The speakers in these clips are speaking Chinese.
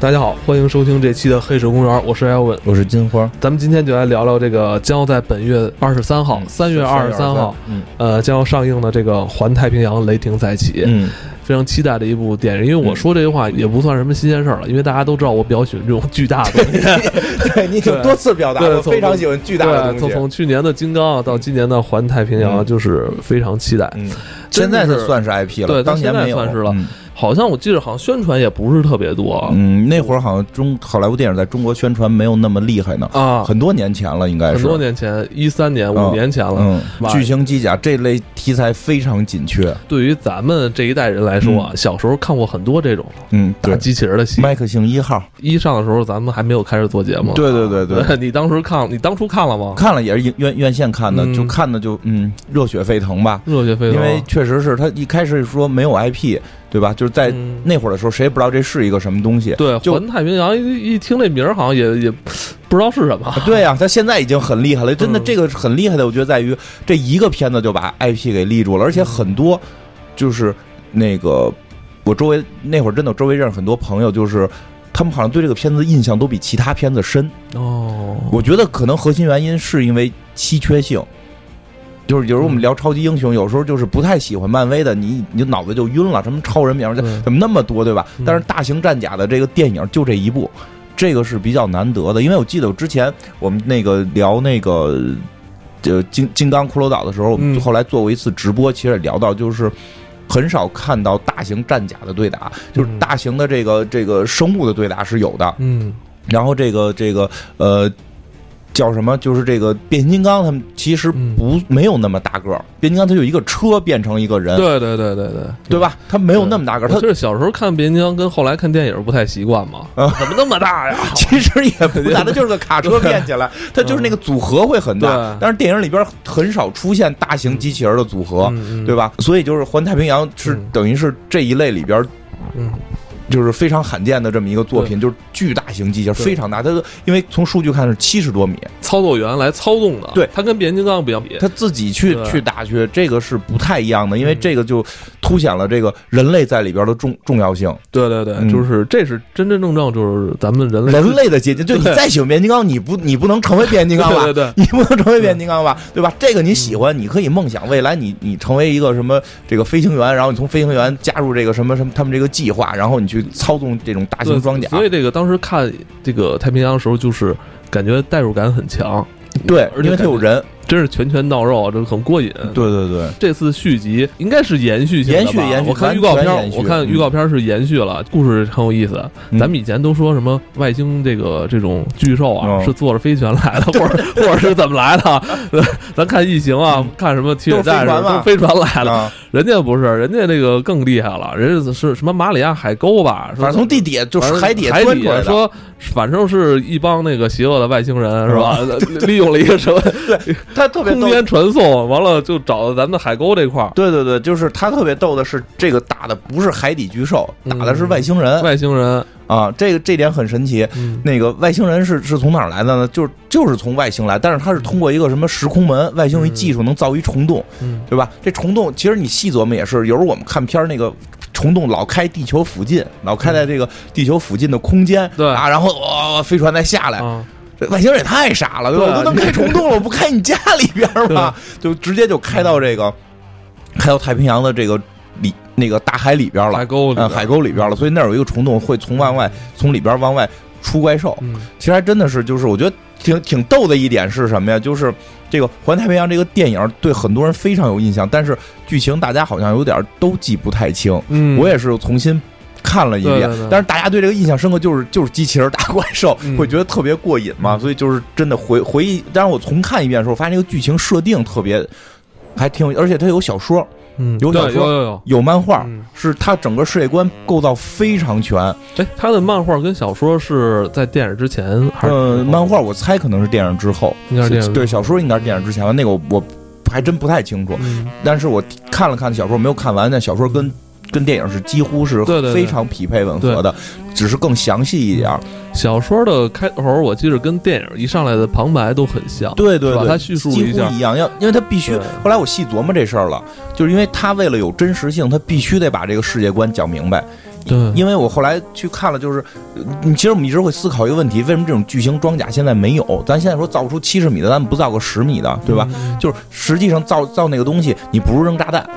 大家好，欢迎收听这期的《黑水公园》，我是艾文，我是金花。咱们今天就来聊聊这个将要在本月二十三号，三月二十三号，嗯呃，将要上映的这个《环太平洋：雷霆再起》，嗯，非常期待的一部电影。因为我说这句话也不算什么新鲜事儿了，因为大家都知道我比较喜欢这种巨大的东西。对你已经多次表达了我非常喜欢巨大的对，东西。从从去年的金刚到今年的环太平洋，嗯就是非常期待。现在是算是 IP 了，对当年没有算是了嗯好像我记得好像宣传也不是特别多嗯，那会儿好像中好莱坞电影在中国宣传没有那么厉害呢，啊，很多年前了，应该是很多。年前，一三年、五嗯年前了。嗯，哇巨型机甲这类题材非常紧缺。对于咱们这一代人来说啊，小时候看过很多这种嗯，打机器人的戏。麦克星一号，一上的时候，咱们还没有开始做节目。对对对对，你当时看，你当初看了吗？看了也是院院线看的，嗯就看的就嗯热血沸腾吧。热血沸腾。因为确实是他一开始说没有 IP，对吧？就是在嗯那会儿的时候，谁也不知道这是一个什么东西。对就环太平洋一一听这名儿，好像也也不知道是什么。对呀、他现在已经很厉害了，真的，嗯这个很厉害的，我觉得在于这一个片子就把 IP 给立住了，而且很多就是那个我周围那会儿真的周围认识很多朋友，就是他们好像对这个片子印象都比其他片子深。哦，我觉得可能核心原因是因为稀缺性。就是有时候我们聊超级英雄，有时候就是不太喜欢漫威的，你你脑子就晕了，什么超人名字嗯。怎么那么多，对吧？嗯？但是大型战甲的这个电影就这一部，这个是比较难得的，因为我记得我之前我们那个聊那个呃金金刚骷髅岛的时候，我们嗯。后来做过一次直播，其实也聊到就是。很少看到大型战甲的对打，就是嗯。大型的这个这个生物的对打是有的，嗯。然后这个这个呃叫什么？就是这个变形金刚，他们其实嗯不、没有那么大个儿。变形金刚它就一个车变成一个人，对对对对对，对吧？它没有那么大个儿，它就是小时候看变形金刚，跟后来看电影不太习惯嘛。啊怎么那么大呀？其实也不大，它就是个卡车变起来，它就是那个组合会很大对。但是电影里边很少出现大型机器人的组合，对吧？所以就是环太平洋是嗯等于是这一类里边。嗯，就是非常罕见的这么一个作品，就是巨大型机器人，对非常大。它的因为从数据看是七十多米，操作员来操纵的，对它跟变形金刚不要比。它自己去去打去，这个是不太一样的，因为嗯这个就凸显了这个人类在里边的重重要性。对对对，嗯就是这是真真正正就是咱们人类人类的结晶，就你再喜欢变形金刚，你不你不能成为变形金刚吧？对对对你不能成为变形金刚吧？对吧？这个你喜欢，你可以梦想未来你你成为一个什么这个飞行员，然后你从飞行员加入这个什么什么他们这个计划，然后你去操纵这种大型装甲。所以这个当时看这个太平洋的时候，就是感觉代入感很强，对，而且因为它有人。真是拳拳到肉，这个很过瘾。对对对，这次续集应该是延续性的吧延续延续我看预告片我看预告片是延续了，故事很有意思。嗯咱们以前都说什么外星这个这种巨兽啊，哦是坐着飞船来的，或者或者是怎么来的？呃 咱看异形啊，看什么铁血战士都飞船来的，啊，人家不是，人家那个更厉害了，人家是什么马里亚海沟吧？反正从地底就是海底海底。说，反正是一帮那个邪恶的外星人是吧？利用了一个什么它特别逗空间传送，完了就找到咱们海沟这块儿。对对对，就是他特别逗的是，这个打的不是海底巨兽，嗯打的是外星人、外星人，啊，这个这点很神奇。嗯，那个外星人是是从哪儿来的呢？就是就是从外星来，但是他是通过一个什么时空门，外星人技术能造一虫洞，嗯对吧？这虫洞其实你细琢磨也是，有时候我们看片儿那个。虫洞老开地球附近，老开在这个地球附近的空间，对啊，然后哇、飞船再下来，啊，这外星人也太傻了，对吧？对啊我都能开虫洞了，我不开你家里边儿吗？就直接就开到这个，开到太平洋的这个里那个大海里边了海，沟里海沟里边了。所以那儿有一个虫洞，会从往外从里边往外出怪兽。嗯其实还真的是，就是我觉得挺挺逗的一点是什么呀？就是这个《环太平洋》这个电影对很多人非常有印象，但是剧情大家好像有点都记不太清。嗯，我也是重新。看了一遍。对对对，但是大家对这个印象深刻，就是就是机器人打怪兽，嗯。会觉得特别过瘾嘛，嗯。所以就是真的回回忆。当然我重看一遍的时候，发现这个剧情设定特别还挺有，而且它有小说，嗯。有小说有有有。有漫画，嗯。是它整个世界观构造非常全。哎，它的漫画跟小说是在电影之前还是？漫画我猜可能是电影之后，应该是电影对，小说应该是电影之前吧，那个我我还真不太清楚。嗯，但是我看了看小说，没有看完，但小说跟跟电影是几乎是非常匹配吻合的，只是更详细一点。小说的开头我记得跟电影一上来的旁白都很像。对对对，他叙述几一下乎一样，要因为它必须。后来我细琢磨这事儿了，就是因为他为了有真实性，他必须得把这个世界观讲明白。对，因为我后来去看了，就是，你其实我们一直会思考一个问题：为什么这种巨型装甲现在没有？咱现在说造不出七十米的，咱们不造个十米的，对吧？嗯？就是实际上造造那个东西，你不如扔炸弹。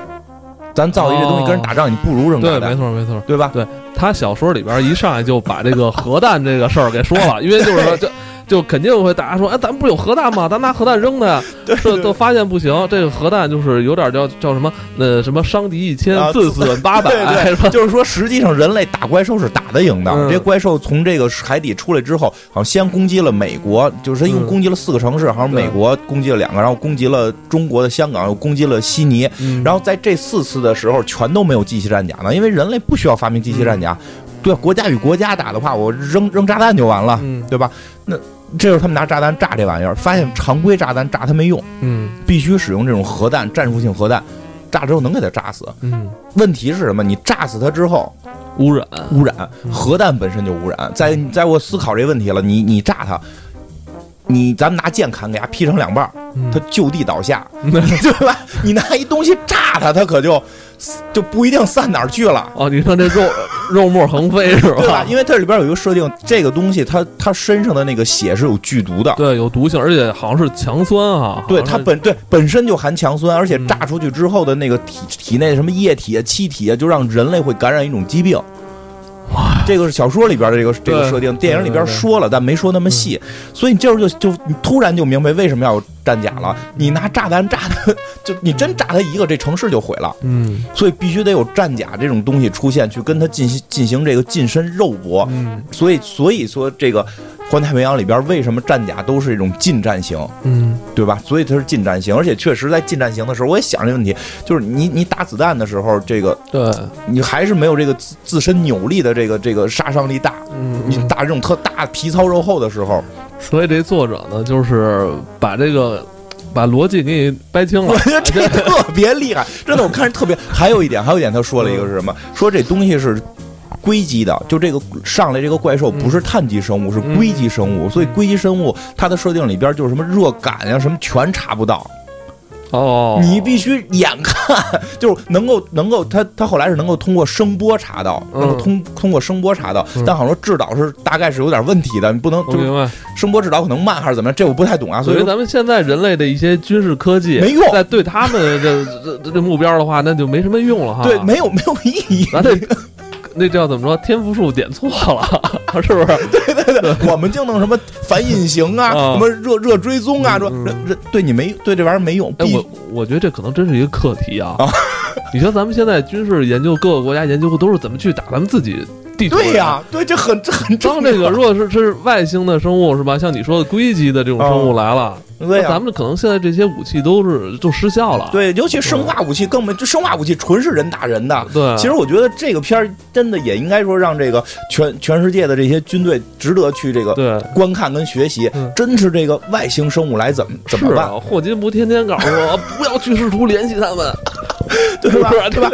咱造一这东西跟人打仗，你不如扔炸对，没错没错。对吧？对他小说里边一上来就把这个核弹这个事儿给说了，因为就是说就。就肯定会大家说，哎，咱们不是有核弹吗？咱拿核弹扔的呀。对这都发现不行，这个核弹就是有点叫叫什么，呃，什么伤敌一千啊，自损八百，对对，就是说，实际上人类打怪兽是打得赢的。嗯这些怪兽从这个海底出来之后，好像先攻击了美国，就是一共嗯攻击了四个城市，好像美国攻击了两个，然后攻击了中国的香港，又攻击了悉尼。嗯然后在这四次的时候，全都没有机器战甲呢，因为人类不需要发明机器战甲。对，国家与国家打的话，我扔扔炸弹就完了，嗯对吧？那这就是他们拿炸弹炸这玩意儿，发现常规炸弹炸它没用，嗯必须使用这种核弹，战术性核弹，炸之后能给它炸死。嗯，问题是什么？你炸死它之后，污染，污染，核弹本身就污染。在在我思考这个问题了，你你炸它，你咱们拿剑砍给它劈成两半儿，嗯它就地倒下，对吧？你拿一东西炸它，它可就就不一定散哪儿去了。哦，你说这肉肉沫横飞是对吧吧？？因为它里边有一个设定，这个东西它它身上的那个血是有剧毒的，对，有毒性，而且好像是强酸啊。对它本对本身就含强酸，而且嗯炸出去之后的那个体体内什么液体啊、气体啊，就让人类会感染一种疾病。这个是小说里边的这个这个设定，电影里边说了，但没说那么细，所以你这时候就就你突然就明白为什么要有战甲了。你拿炸弹炸他，就你真炸他一个，这城市就毁了。嗯所以必须得有战甲这种东西出现，去跟他进行进行这个近身肉搏。嗯所以所以说这个环太平洋里边为什么战甲都是这种近战型？嗯对吧？所以它是近战型，而且确实在近战型的时候，我也想这个问题，就是你你打子弹的时候，这个对，你还是没有这个自自身扭力的这个这个杀伤力大。嗯你打这种特大皮糙肉厚的时候，所以这作者呢，就是把这个把逻辑给你掰清了我。觉 得这特别厉害，真的，我看着特别。还有一点，还有一点，他说了一个是什么？说这东西是。硅基的，就这个上来这个怪兽不是碳基生物，是硅基生物，所以硅基生物它的设定里边就是什么热感呀、什么全查不到，哦，你必须眼看，就是能够能够，他他后来是能够通过声波查到，嗯。能够通通过声波查到，嗯。但好像说制导是大概是有点问题的，你不能就。声波制导可能慢还是怎么样，这我不太懂啊，所以说咱们现在人类的一些军事科技没用。在对他们这这这这目标的话，那就没什么用了哈。对没有没有意义。咱这那叫怎么说？天赋树点错了，是不是？对对对我们就弄什么反隐形啊，啊什么热热追踪啊，说嗯这这对你没对这玩意儿没用。哎，我我觉得这可能真是一个课题啊啊。你像咱们现在军事研究，各个国家研究都是怎么去打咱们自己地图。对呀、。对，这很这很。当这个如果是是外星的生物是吧？像你说的硅基的这种生物来了，那咱们可能现在这些武器都是就失效了。对，尤其生化武器更没，就生化武器纯是人打人的。对，其实我觉得这个片儿真的也应该说让这个全全世界的这些军队值得去这个对。观看跟学习嗯，真是这个外星生物来怎么怎么办，啊，霍金不天天告诉我 不要去试图联系他们，对吧？对吧？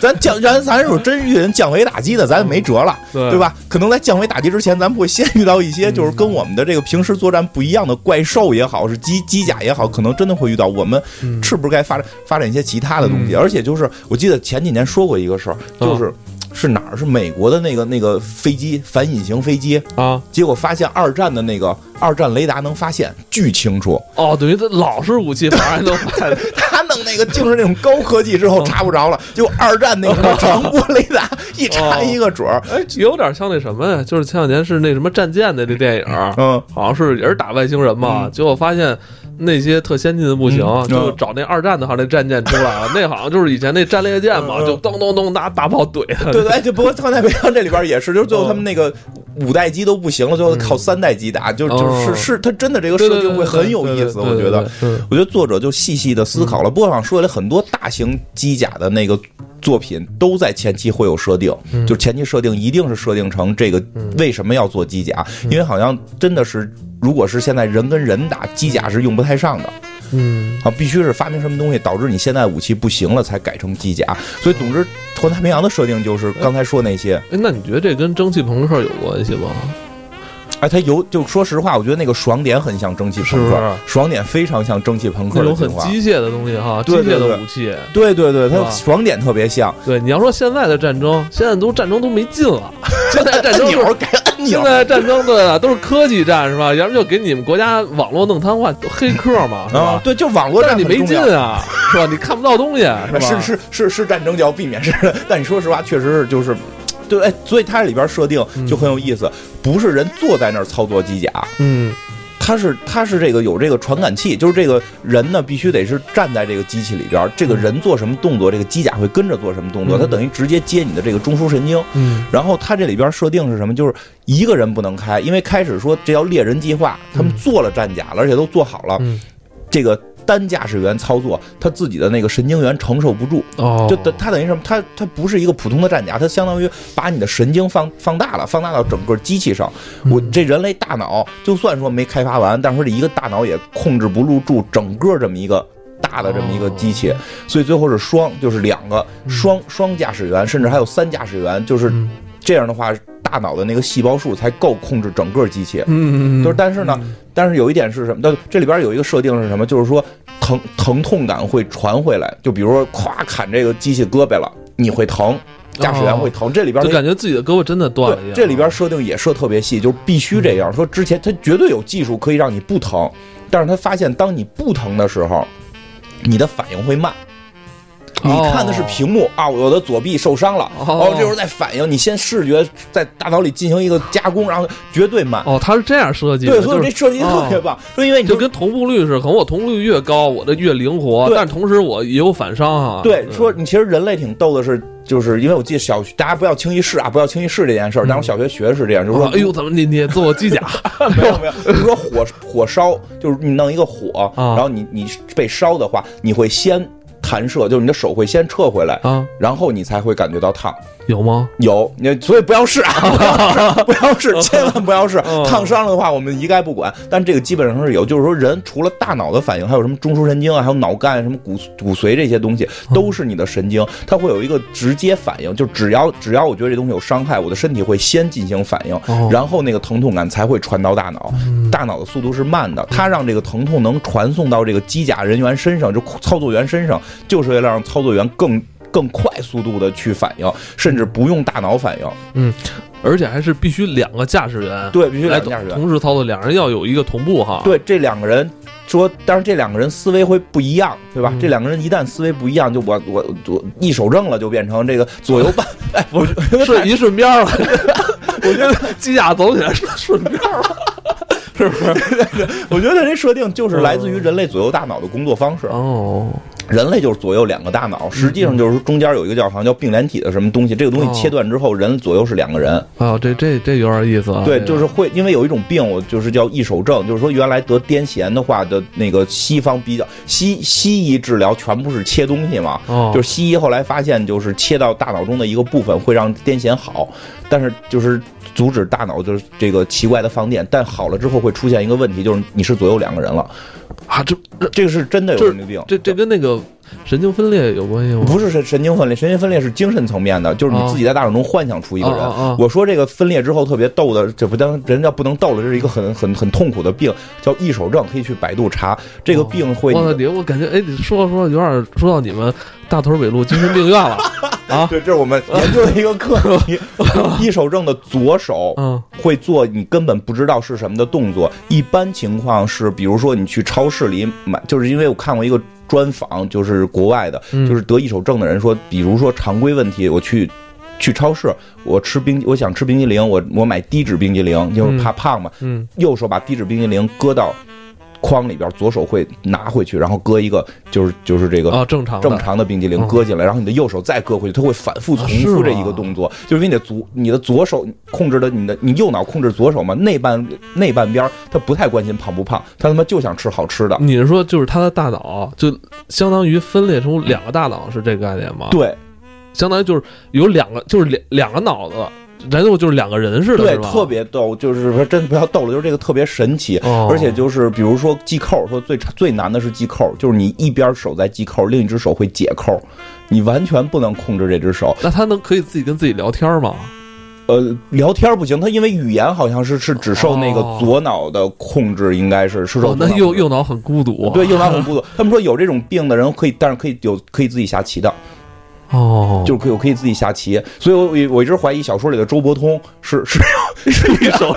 咱降咱咱有真遇人降维打击的，咱也没辙了，对对？吧？可能在降维打击之前，咱们会先遇到一些就是跟我们的这个平时作战不一样的怪兽也好，是机机甲也好，可能真的会遇到。我们嗯是不是该发展发展一些其他的东西？嗯而且就是我记得前几年说过一个事儿，就是。是哪儿？是美国的那个那个飞机反隐形飞机，啊，结果发现二战的那个二战雷达能发现巨清楚，哦，等于他老式武器反而还能坏。他弄那个就是那种高科技之后查不着了，就二战那个长波雷达一查一个准儿。哎，有点像那什么呀？就是前两年是那什么战舰的那电影，嗯，好像是也是打外星人嘛，嗯结果发现那些特先进的不行，嗯就找那二战的好像那战舰出来了，那好像就是以前那战列舰嘛，嗯。就咚咚咚拿大炮怼他。对对，哎，就不过《环太平洋》这里边也是，就是最后他们那个五代机都不行了，最后靠三代机打，就就是是他真的这个设定会很有意思，我觉得。，我觉得作者就细细的思考了，不过想说来很多大型机甲的那个作品都在前期会有设定，嗯。就前期设定一定是设定成这个为什么要做机甲，因为好像真的是如果是现在人跟人打机甲是用不太上的。嗯。啊，必须是发明什么东西导致你现在武器不行了才改成机甲，所以总之，环太平洋的设定就是刚才说那些，哎，那你觉得这跟蒸汽朋克有关系吗？哎，它有就说实话，我觉得那个爽点很像蒸汽朋克，爽点非常像蒸汽朋克那种很。机械的东西哈，机械的武器。对对对，它爽点特别像。对，你要说现在的战争，现在都战争都没劲了，现在战争改按现，在战争对了，都是科技战是吧？要不就给你们国家网络弄瘫痪，黑客嘛，是吧？，啊对，就网络战你没劲啊，是吧？你看不到东西，是吧？是是是是战争就要避免是，但你说实话，确实是就是，对，哎，所以它里边设定就很有意思，不是人坐在那儿操作机甲，嗯。它是它是这个有这个传感器，就是这个人呢必须得是站在这个机器里边，这个人做什么动作，这个机甲会跟着做什么动作，嗯。它等于直接接你的这个中枢神经。嗯。然后它这里边设定是什么？就是一个人不能开，因为开始说这叫猎人计划，他们做了战甲了，而且都做好了，嗯，这个单驾驶员操作，他自己的那个神经元承受不住，哦，就等他等于什么？他他不是一个普通的战甲，他相当于把你的神经放放大了，放大到整个机器上。我这人类大脑就算说没开发完，但是说这一个大脑也控制不住住整个这么一个。大的这么一个机器，所以最后是双，就是两个双双驾驶员，甚至还有三驾驶员，就是嗯这样的话，大脑的那个细胞数才够控制整个机器。嗯，嗯嗯就是，但是呢，但是有一点是什么？但这里边有一个设定是什么？就是说疼疼痛感会传回来，就比如说咵砍这个机器胳膊了，你会疼，驾驶员会疼。这里边就感觉自己的胳膊真的断了一样。对这里边设定也设特别细，就是必须这样。说之前他绝对有技术可以让你不疼，但是他发现当你不疼的时候，你的反应会慢。你看的是屏幕啊，我的左臂受伤了，哦哦，这时候再反应，你先视觉在大脑里进行一个加工，然后绝对慢。哦，它是这样设计的，对，所以这设计特别棒。说因为你就跟同步率似的，可能我同步率越高，我的越灵活，对但同时我也有反伤啊。对说你其实人类挺逗的是，就是因为我记得小学大家不要轻易试啊，不要轻易试这件事儿。但我小学学的是这样，就是说，说哎呦，怎么你你做机甲？没有没有，就是说火火烧，就是你弄一个火，啊然后你你被烧的话，你会先弹射，就是你的手会先撤回来，啊，然后你才会感觉到烫。有吗？有，你所以不要试啊，不要试，千万不要试。嗯烫伤了的话，我们一概不管。但这个基本上是有，就是说人除了大脑的反应，还有什么中枢神经啊，还有脑干、什么骨骨髓这些东西，都是你的神经，它会有一个直接反应。就只要只要我觉得这东西有伤害，我的身体会先进行反应，哦然后那个疼痛感才会传到大脑。大脑的速度是慢的，它让这个疼痛能传送到这个机甲人员身上，就操作员身上，就是为了让操作员更。更快速度的去反应，甚至不用大脑反应。嗯而且还是必须两个驾驶员对，必须来两个驾驶员。同时操作，两人要有一个同步哈。，对，这两个人说，但是这两个人思维会不一样，对吧？嗯这两个人一旦思维不一样，就我我我一手正了，就变成这个左右半。哎，我觉得是一顺边儿了。我觉得机甲 走起来是顺边儿了，是不是？我觉得这设定就是来自于人类左右大脑的工作方式。哦，人类就是左右两个大脑，实际上就是中间有一个叫好像叫并联体的什么东西，这个东哦西切断之后，人左右是两个人。啊，这这这有点意思啊。对，就是会，因为有一种病，我就是叫易手症，就是说原来得癫痫的话的那个西方比较西西医治疗全部是切东西嘛，哦，就是西医后来发现，就是切到大脑中的一个部分会让癫痫好，但是就是阻止大脑就是这个奇怪的放电，但好了之后会出现一个问题，就是你是左右两个人了，啊，这这个是真的有神经病。这这跟那个神经分裂有关系吗？不是神神经分裂，神经分裂是精神层面的，就是你哦自己在大脑中幻想出一个人。我说这个分裂之后特别逗的，这不当人家不能逗了，这是一个很很很痛苦的病，叫易手症，可以去百度查。这个病会我你，我感觉哎，你说着说着有点说到你们大屯北路精神病院了 啊。对，这是我们研究的一个课题。易手症的左手嗯会做你根本不知道是什么的动作。一般情况是，比如说你去超市里买，就是因为我看过一个专访，就是国外的，嗯就是得一手证的人说，比如说常规问题，我去。去超市，我吃冰，我想吃冰激凌，我我买低脂冰激凌，因为怕胖嘛。嗯右手把低脂冰激凌搁到筐里边，左手会拿回去，然后搁一个就是就是这个啊，正常的。正常的冰激凌嗯。搁进来，然后你的右手再搁回去，它会反复重复这一个动作，就是因为你的左你的左手控制的你的你右脑控制左手嘛，内半内半边儿他不太关心胖不胖，他他妈就想吃好吃的。你是说就是他的大脑就相当于分裂出两个大脑是这个概念吗？，对。相当于就是有两个就是两两个脑子，然后就是两个人似的，对特别逗，就是说真不要逗了，就是这个特别神奇。哦而且就是，比如说系扣，说最最难的是系扣，就是你一边手在系扣，另一只手会解扣，你完全不能控制这只手。那他能可以自己跟自己聊天吗？呃，聊天不行，他因为语言好像是是只受那个哦左脑的控制，应该是是受哦，那右右脑很孤独。对右脑很孤独。他们说有这种病的人可以，但是可以有可以自己下棋的，哦，就是可以我可以自己下棋。所以我我一直怀疑小说里的周伯通是 是有是一手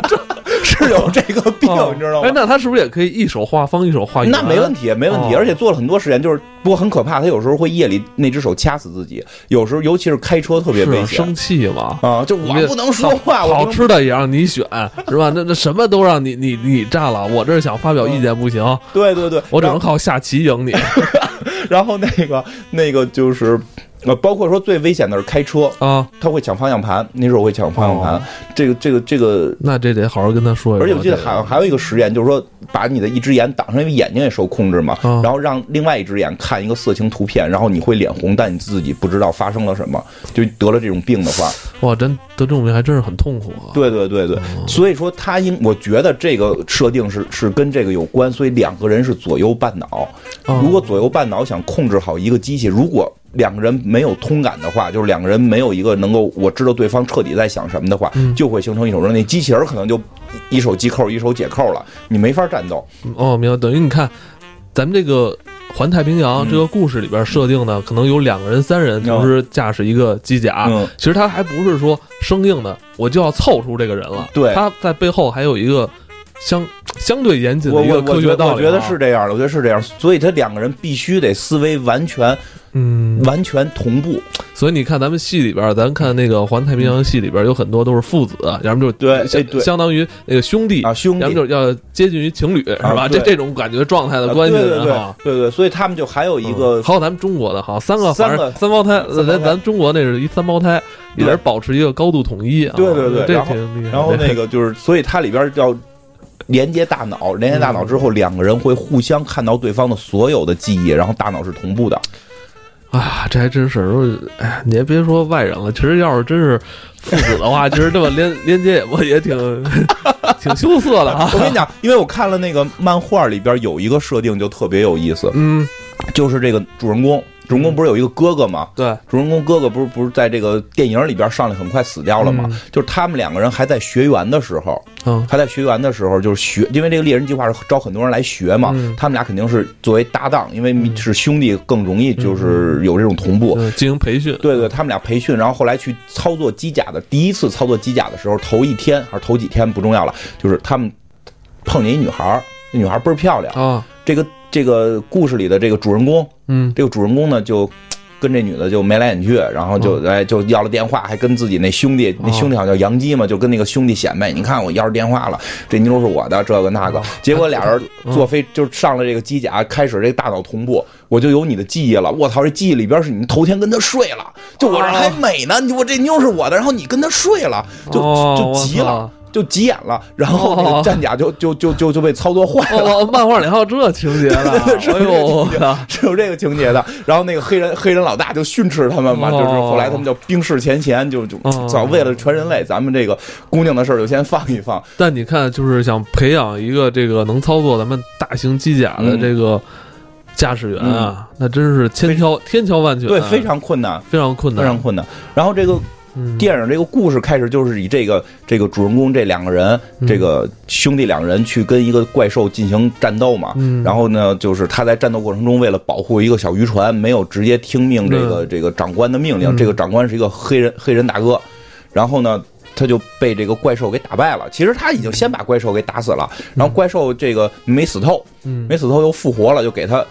是有这个病，哦你知道吗哎，？那他是不是也可以一手画方，一手画圆？那没问题，没问题，哦而且做了很多实验，就是不过很可怕，他有时候会夜里那只手掐死自己，有时候尤其是开车特别危险生气嘛。啊！就我不能说话，我好吃的也让你选，是吧？那那什么都让你你你占了，我这儿想发表意见不行，对对对，我只能靠下棋赢你然后那个那个就是呃，包括说最危险的是开车，啊！他会抢方向盘，那时候会抢方向盘，哦这个这个这个。那这得好好跟他说一说。而且我记得这个还还有一个实验，就是说把你的一只眼挡上，因为眼睛也受控制嘛，啊然后让另外一只眼看一个色情图片，然后你会脸红，但你自己不知道发生了什么，就得了这种病的话，哇，真得这种病还真是很痛苦啊。对对对对，所以说他应，我觉得这个设定是是跟这个有关，所以两个人是左右半脑。哦如果左右半脑想控制好一个机器，如果两个人没有通感的话，就是两个人没有一个能够我知道对方彻底在想什么的话，嗯就会形成一种人，那机器人可能就一手系扣，一手解扣了，你没法战斗。哦，明白。等于你看，咱们这个环太平洋嗯这个故事里边设定呢，可能有两个人、三人同时驾驶一个机甲。嗯其实他还不是说生硬的，我就要凑出这个人了。对他在背后还有一个相相对严谨的一个科学道理、啊。我觉得是，这样的，我觉得是这样，所以他两个人必须得思维完全嗯，完全同步。所以你看咱们戏里边，咱看那个环太平洋戏里边有很多都是父子，要么就是对相当于那个兄弟啊兄弟要么就是要接近于情侣，是吧？这这种感觉状态的关系啊对对对所以他们就还有一个嗯还有咱们中国的哈，三个三个三胞胎，咱咱中国那是一三胞胎，也是保持一个高度统一啊。对对对这然后挺厉害。然后那个就是，所以它里边要连接大脑，连接大脑之后，两个人会互相看到对方的所有的记忆，然后大脑是同步的。啊，这还真是，哎呀，你也别说外人了，其实要是真是父子的话，其实这么连连接也不也挺 挺羞涩的啊。我跟你讲，因为我看了那个漫画里边有一个设定就特别有意思，嗯，就是这个主人公，主人公不是有一个哥哥吗？对，主人公哥哥不是不是在这个电影里边上来很快死掉了吗？嗯就是他们两个人还在学员的时候，嗯还在学员的时候，就是学，因为这个猎人计划是招很多人来学嘛，嗯他们俩肯定是作为搭档，因为是兄弟更容易就是有这种同步。嗯进行培训。对对，他们俩培训，然后后来去操作机甲的，第一次操作机甲的时候，头一天还是头几天不重要了，就是他们碰见一女孩女孩儿倍儿漂亮。啊，这个这个故事里的这个主人公，嗯，这个主人公呢就。跟这女的就眉来眼去，然后就哎就要了电话，还跟自己那兄弟，那兄弟好像叫杨基嘛，就跟那个兄弟显摆，你看我要着电话了，这妞是我的，这个那个哦。结果俩人坐飞就上了这个机甲，开始这个大脑同步，我就有你的记忆了。我操，这记忆里边是你头天跟他睡了，就我这还美呢，你我这妞是我的，然后你跟他睡了，就哦就急了。就急眼了，然后战甲就就就就就被操作坏了，哦，漫画里还有这情节呢，是哎呦，我操是有这个情节的。然后那个黑人黑人老大就训斥他们嘛，哦。就是后来他们叫冰释前嫌，就就哦。早为了全人类，咱们这个姑娘的事儿就先放一放。但你看，就是想培养一个这个能操作咱们大型机甲的嗯。这个驾驶员啊，那真是千挑千挑万选，对，非常困难，非常困难，非常困难。然后这个嗯电影这个故事开始就是以这个这个主人公这两个人，嗯这个兄弟两人去跟一个怪兽进行战斗嘛。嗯然后呢，就是他在战斗过程中为了保护一个小渔船，没有直接听命这个这个长官的命令。嗯这个长官是一个黑人黑人大哥，然后呢。他就被这个怪兽给打败了。其实他已经先把怪兽给打死了，然后怪兽这个没死透，嗯没死透又复活了，就给他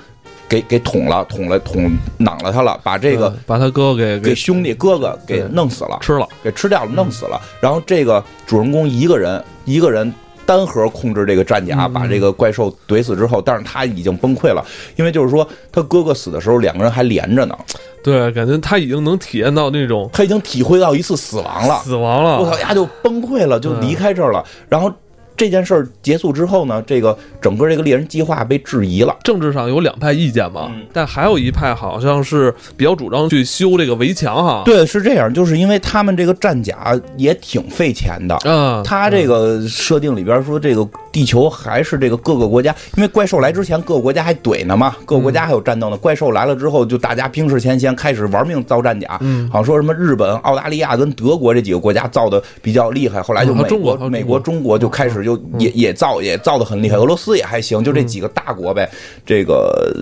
给给捅了，捅了捅囊了他了，把这个嗯把他哥给给兄弟哥哥给弄死了。吃了，给吃掉了，弄死了。然后这个主人公一个人一个人单核控制这个战甲，嗯把这个怪兽怼死之后，但是他已经崩溃了，因为就是说他哥哥死的时候，两个人还连着呢，对，感觉他已经能体验到那种他已经体会到一次死亡了。死亡了，我操，呀就崩溃了，就离开这儿了。然后。这件事儿结束之后呢，这个整个这个猎人计划被质疑了。政治上有两派意见嘛，嗯但还有一派好像是比较主张去修这个围墙哈。，对，是这样，就是因为他们这个战甲也挺费钱的。嗯，他这个设定里边说，这个地球还是这个各个国家，因为怪兽来之前，各个国家还怼呢嘛，各个国家还有战斗呢。怪兽来了之后，就大家冰释前嫌，开始玩命造战甲。嗯好像说什么日本、澳大利亚跟德国这几个国家造的比较厉害，后来就美国美国、中国就开始就也也造也造的很厉害，俄罗斯也还行，就这几个大国呗。这个，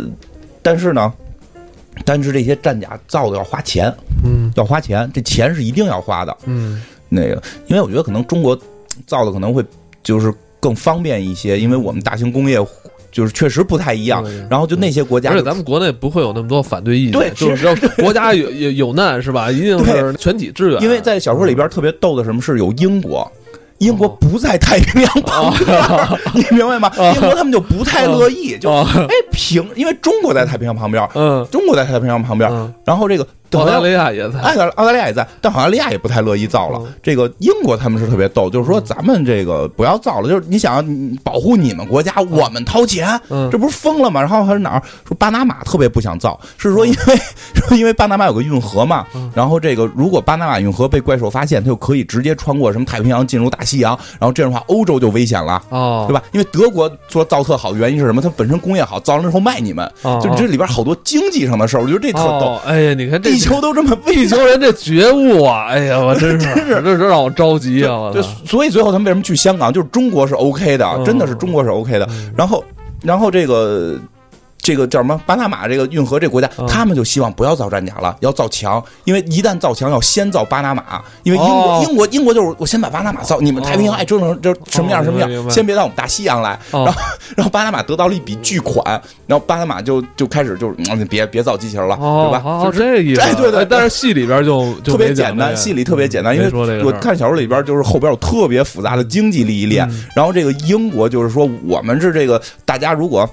但是呢，但是这些战甲造的要花钱，嗯要花钱，这钱是一定要花的。嗯那个，因为我觉得可能中国造的可能会就是更方便一些，因为我们大型工业就是确实不太一样。然后就那些国家而且咱们国内不会有那么多反对意见，对就是要国家有有有难是吧？一定是全体支援。因为在小说里边特别逗的什么是有英国。英国不在太平洋旁边，你明白吗？英国他们就不太乐意，就啊哎平，因为中国在太平洋旁边，嗯。中国在太平洋旁边，嗯，然后这个澳大利亚也在，澳大澳大利亚也在，但澳大利亚也不太乐意造了嗯。这个英国他们是特别逗，就是说咱们这个不要造了，就是你想你保护你们国家，我们掏钱，嗯这不是疯了吗？然后还是哪儿说巴拿马特别不想造，是说因为 说因为巴拿马有个运河嘛嗯，然后这个如果巴拿马运河被怪兽发现，它就可以直接穿过什么太平洋进入大西洋，然后这样的话欧洲就危险了。哦，对吧？因为德国说造特好的，原因是什么？它本身工业好，造了之后卖你们，哦就这里边好多经济上的事儿，我觉得这特逗。哦，哎呀，你看这地球都这么危地球人这觉悟啊，哎呀，我真是，这这让我着急啊！所以最后他们为什么去香港？就是中国是 OK 的，嗯真的是中国是 OK 的。然后，然后这个。这个叫什么？巴拿马这个运河这个国家，嗯他们就希望不要造战甲了，要造墙，因为一旦造墙，要先造巴拿马，因为英国、哦英国英国就是我先把巴拿马造，你们太平洋爱折腾就什么样什么样，先别到我们大西洋来。哦然后，然后巴拿马得到了一笔巨款，然后巴拿马就就开始就是、嗯、别别造机器人了，哦，对吧？哦就是这意思，哎对对对但是戏里边就就特别简单，戏里特别简单，因为我看小说里边就是后边有特别复杂的经济利益链，嗯然后这个英国就是说我们是这个大家如果。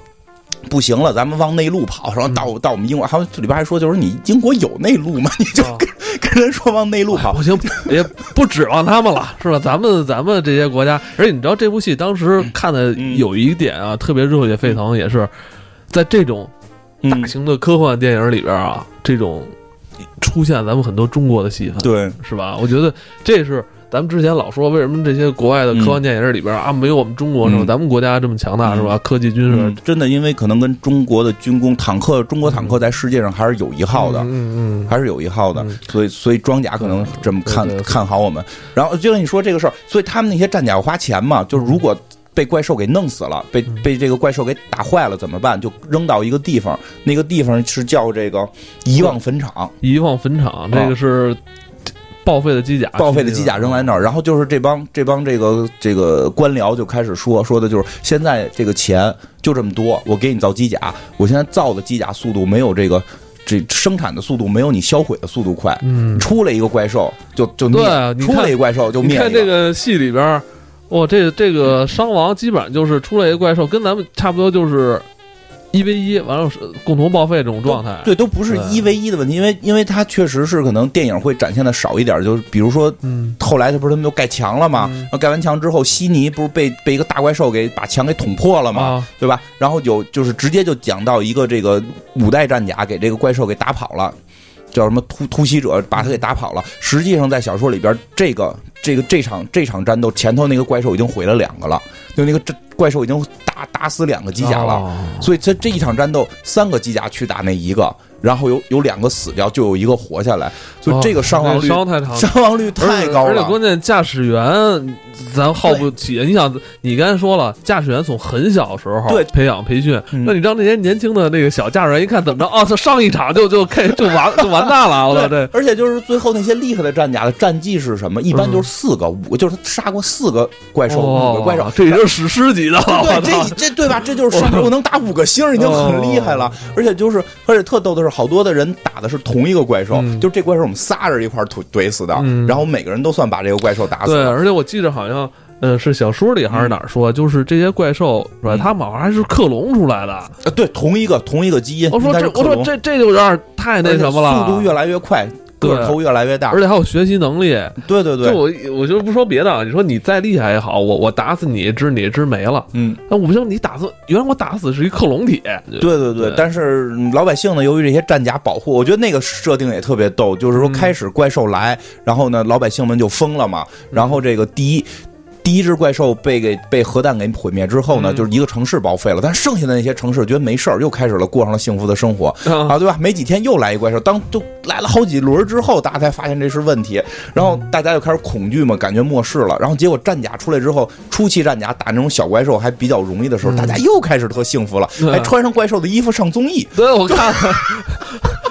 不行了，咱们往内陆跑，然后到、到我们英国，还有这里边还说，就是你英国有内陆吗？你就哦。跟、跟人说往内陆跑。不，行，也不指望他们了，是吧？咱们咱们这些国家，而且你知道这部戏当时看的嗯有一点啊，特别热血沸腾，也是在这种嗯。大型的科幻电影里边啊，这种出现咱们很多中国的戏份，对，是吧？我觉得这是咱们之前老说，为什么这些国外的科幻电影里边啊，没有我们中国是吧？嗯咱们国家这么强大是吧？科技军嗯事，真的，因为可能跟中国的军工坦克，中国坦克在世界上还是有一号的，嗯嗯嗯，还是有一号的嗯，所以所以装甲可能这么看看好我们。然后就跟你说这个事儿，所以他们那些战甲要花钱嘛，就是如果。被怪兽给弄死了，被嗯被这个怪兽给打坏了怎么办？就扔到一个地方，那个地方是叫这个遗忘坟场，遗忘坟场，这个是报废的机甲，报废的机甲扔在那儿。然后就是这帮这帮这个这个官僚就开始说说的就是现在这个钱就这么多，我给你造机甲，我现在造的机甲速度没有这个这生产的速度没有你销毁的速度快。嗯，出来一个怪兽就就灭对啊，出看来一个怪兽就你灭你看这个戏里边儿，哇，这这个伤亡基本上就是出来一个怪兽，跟咱们差不多，就是一 v 一，完了是共同报废这种状态。对，都不是一 v 一的问题，因为因为它确实是可能电影会展现的少一点，就是比如说嗯，后来他不是他们都盖墙了吗？嗯然后盖完墙之后，悉尼不是被被一个大怪兽给把墙给捅破了吗？啊，对吧？然后有就是直接就讲到一个这个五代战甲给这个怪兽给打跑了。叫什么突突袭者把他给打跑了。实际上在小说里边，这个这个这场这场战斗前头那个怪兽已经毁了两个了，就那个这怪兽已经打打死两个机甲了。哦所以这这一场战斗，三个机甲去打那一个，然后有有两个死掉，就有一个活下来，所以这个伤亡率、伤亡率太高了。而且关键驾驶员咱耗不起。你想，你刚才说了，驾驶员从很小时候对培养培训，嗯那你让那些年轻的那个小驾驶员一看怎么着啊，他上一场就就开就完 就完蛋了，我操这。而且就是最后那些厉害的战甲的战绩是什么？一般就是四个、五个，就是他杀过四个怪兽，五个怪兽哦，这已经是史诗级的了，对，操！这这对吧？这就是上路 能打五个星，已经很厉害了。而且就是，而且特逗的是，好多的人打的是同一个怪兽，嗯就这怪兽我们仨人一块儿怼怼死的，嗯然后每个人都算把这个怪兽打死对，而且我记得好像，呃，是小说里还是哪儿说，就是这些怪兽是吧？嗯他们好像还是克隆出来的。呃对，同一个同一个基因，我说这，我说这这就有点太那什么了，速度越来越快。个对头越来越大而。且还有学习能力。对对对，就我我就不说别的啊，你说你再厉害也好，我我打死你一只，你一只没了。嗯，那我不行，你打死原来我打死是一克隆体。对对对对，但是嗯老百姓呢，由于这些战甲保护，我觉得那个设定也特别逗，就是说嗯开始怪兽来，然后呢，老百姓们就疯了嘛，然后这个第一。第一只怪兽被给被核弹给毁灭之后呢，嗯就是一个城市报废了，但剩下的那些城市觉得没事儿，又开始了过上了幸福的生活啊啊，对吧？没几天又来一怪兽，当就来了好几轮之后，大家才发现这是问题，然后大家就开始恐惧嘛，感觉末世了。然后结果战甲出来之后，初期战甲打那种小怪兽还比较容易的时候，嗯大家又开始特幸福了，还穿上怪兽的衣服上综艺。对，我看了。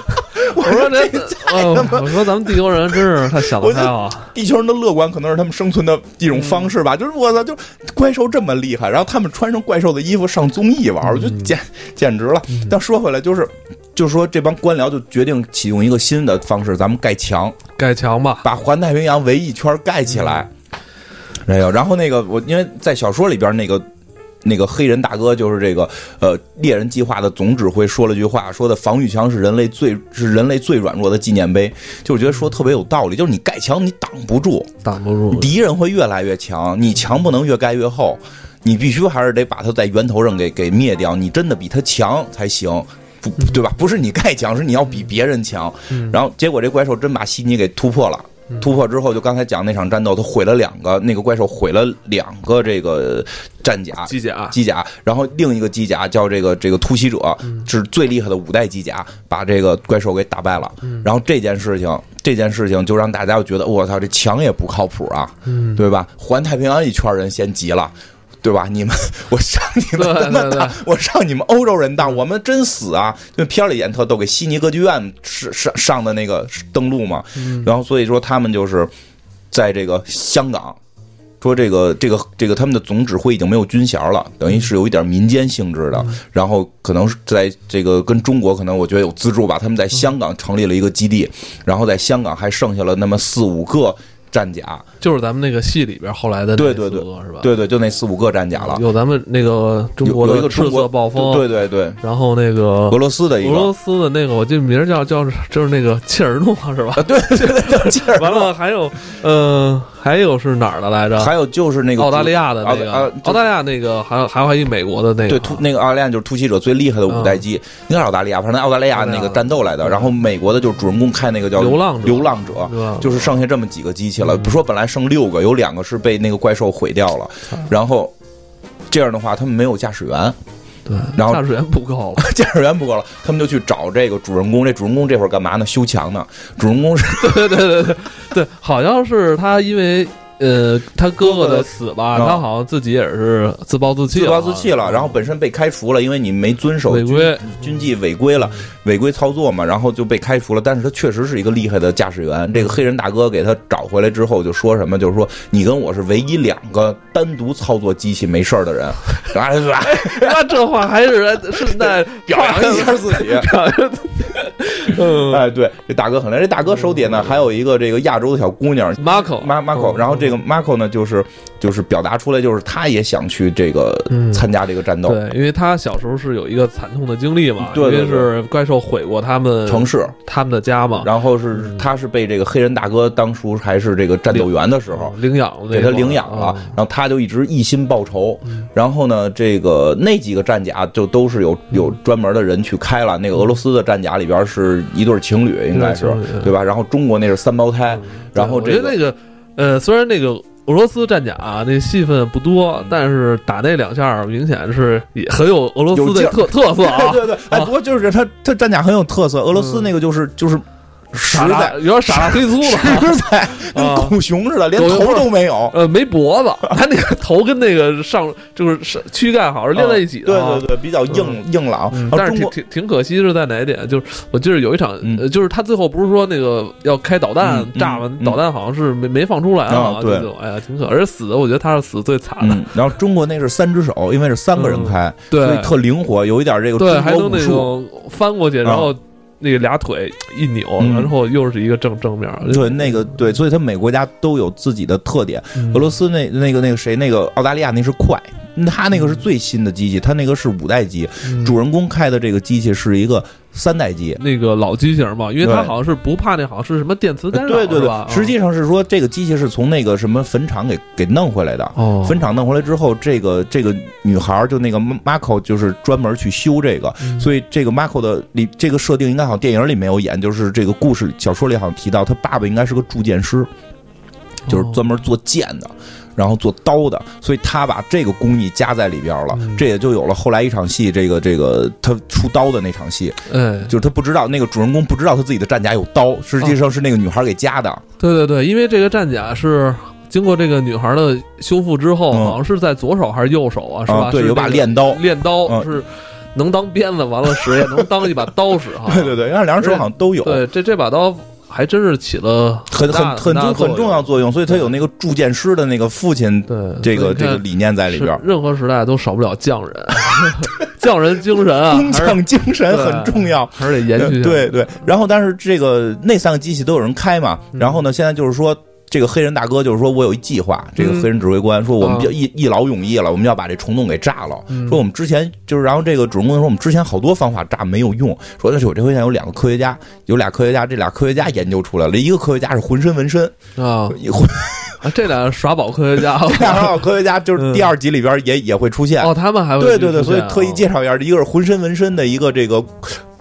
我说这这，哦，我说咱们地球人真是太想得开了。地球人的乐观可能是他们生存的一种方式吧，就是我操，就怪兽这么厉害，然后他们穿上怪兽的衣服上综艺玩，我就简简直了。但说回来，就是就是说这帮官僚就决定启用一个新的方式，咱们盖墙，盖墙吧，把环太平洋围一圈盖起来。没有，然后那个我因为在小说里边那个。那个黑人大哥就是这个呃猎人计划的总指挥说了句话，说的防御墙是人类最是人类最软弱的纪念碑，就是觉得说特别有道理，就是你盖墙你挡不住，挡不住。敌人会越来越强，你墙不能越盖越厚，你必须还是得把它在源头上给给灭掉，你真的比他强才行。不，对吧？不是你盖墙，是你要比别人强。嗯然后结果这怪兽真把悉尼给突破了。突破之后，就刚才讲那场战斗，他毁了两个，那个怪兽毁了两个这个战甲机甲，机甲，然后另一个机甲叫这个这个突袭者，是最厉害的五代机甲，把这个怪兽给打败了。然后这件事情，这件事情就让大家就觉得，我操，这墙也不靠谱啊，嗯，对吧？环太平洋一圈人先急了。对吧？你们，我上你们他妈对对当，我上你们欧洲人当，我们真死啊！因为片儿里演特逗，给悉尼歌剧院上上上的那个登陆嘛，嗯然后所以说他们就是在这个香港，说这个这个这个他们的总指挥已经没有军衔了，等于是有一点民间性质的。然后可能是在这个跟中国可能我觉得有资助吧，他们在香港成立了一个基地，然后在香港还剩下了那么四五个战甲，就是咱们那个戏里边后来的对对对是吧？对对，就那四五个战甲了。有咱们那个中国的赤一个赤色暴风，对对对，然后那个俄罗斯的一个俄罗。斯的那个，我记得名儿叫叫就是那个切尔诺是吧？啊，对对对，叫切尔完了还有，呃，还有是哪儿的来着？还有就是那个澳大利亚的那个，澳啊澳大利亚那个，还有还有一美国的那个，对突那个澳大利亚就是突袭者最厉害的五代机，应该是澳大利亚，反正澳大利亚那个战斗来的。然后美国的就是主人公开那个叫流浪者流浪者？就是剩下这么几个机器了。嗯不说本来剩六个，有两个是被那个怪兽毁掉了，然后这样的话他们没有驾驶员，对，然后驾驶员不够了，驾驶员不够了，他们就去找这个主人公。这主人公这会儿干嘛呢？修墙呢。主人公是对对对对对，好像是他因为。呃，他哥哥的死吧，啊他好像自己也是自暴自弃自，暴自弃了，然后本身被开除了，因为你没遵守军违规，军纪违规了，违规操作嘛，然后就被开除了。但是他确实是一个厉害的驾驶员。这个黑人大哥给他找回来之后，就说什么，就是说你跟我是唯一两个单独操作机器没事儿的人，啊，是吧？那这话还是顺带 表扬一下自己。表扬自己。嗯哎，对，这大哥很厉害。这大哥手底下呢还有一个这个亚洲的小姑娘。，Marco 马马口，然后这个 Marco 呢，就是就是表达出来，就是他也想去这个嗯。参加这个战斗。对，因为他小时候是有一个惨痛的经历嘛，对对因为是怪兽毁过他们城市，他们的家嘛，然后是他是被这个黑人大哥当初还是这个战斗员的时候，领养给他领养了啊，然后他就一直一心报仇嗯。然后呢，这个那几个战甲就都是有有专门的人去开了。那个俄罗斯的战甲里边是一对情侣，应该是对吧？然后中国那是三胞胎，然后这个那个呃，虽然那个俄罗斯战甲、啊、那戏份不多，但是打那两下明显是也很有俄罗斯的特特色啊，对对对，哎，不过就是他他战甲很有特色。俄罗斯那个就是就是实傻在有点傻大黑粗了啊。实在跟啊狗熊似的，连头都没有。呃，没脖子，他那个头跟那个上就是是躯干好像是连在一起的、啊对对对，比较硬硬朗。嗯但是挺挺挺可惜是在哪一点？就是我记得有一场，就是他最后不是说那个要开导弹、炸完嗯导弹，好像是没没放出来啊对就哎呀挺可，而且死的我觉得他是死最惨的，嗯，然后中国那是三只手，因为是三个人开，所以对特灵活，有一点这个对，还能那。种翻过去，然后那个俩腿一扭，嗯。然后又是一个正正面，对，那个对，所以他每个国家都有自己的特点。嗯。俄罗斯那那个那个谁，那个澳大利亚那是快，他那个是最新的机器，他那个是五代机，嗯。主人公开的这个机器是一个三代机。那个老机型嘛，因为它好像是不怕那好像是什么电磁干扰，对对对，实际上是说这个机器是从那个什么坟场给给弄回来的。哦，坟场弄回来之后，这个这个女孩儿就那个 Marco 就是专门去修这个，嗯。所以这个 Marco 的里这个设定应该好像电影里没有演，就是这个故事小说里好像提到他爸爸应该是个铸剑师，就是哦专门做剑的。然后做刀的，所以他把这个工艺加在里边了，嗯这也就有了后来一场戏，这个这个他出刀的那场戏，哎，就是他不知道那个主人公不知道他自己的战甲有刀，实际上是那个女孩给加的。对对对，因为这个战甲是经过这个女孩的修复之后，嗯好像是在左手还是右手啊？是吧？啊对有把练刀练刀嗯是能当鞭子，完了使也能当一把刀使哈。对对对，然后两只手好像都有。对，这这把刀还真是起了很大很很重很重要作用，所以他有那个铸剑师的那个父亲对这个这个理念在里边，任何时代都少不了匠人，匠人精神啊，工匠精神很重要。还是得延续。对对，然后但是这个那三个机器都有人开嘛，嗯然后呢，现在就是说。这个黑人大哥就是说，我有一计划。这个嗯黑人指挥官说，我们啊就一一劳永逸了，我们要把这虫洞给炸了。嗯说我们之前就是，然后这个主人公说，我们之前好多方法炸没有用。说但是我这回现在有两个科学家，有俩科学家，这俩科学家研究出来了，一个科学家是浑身纹身，啊，一 浑啊这俩耍宝科学家，这俩耍宝科学家就是第二集里边也也会出现。哦，他们还会对对对，所以特意介绍一下，一个是浑身纹身的一个这个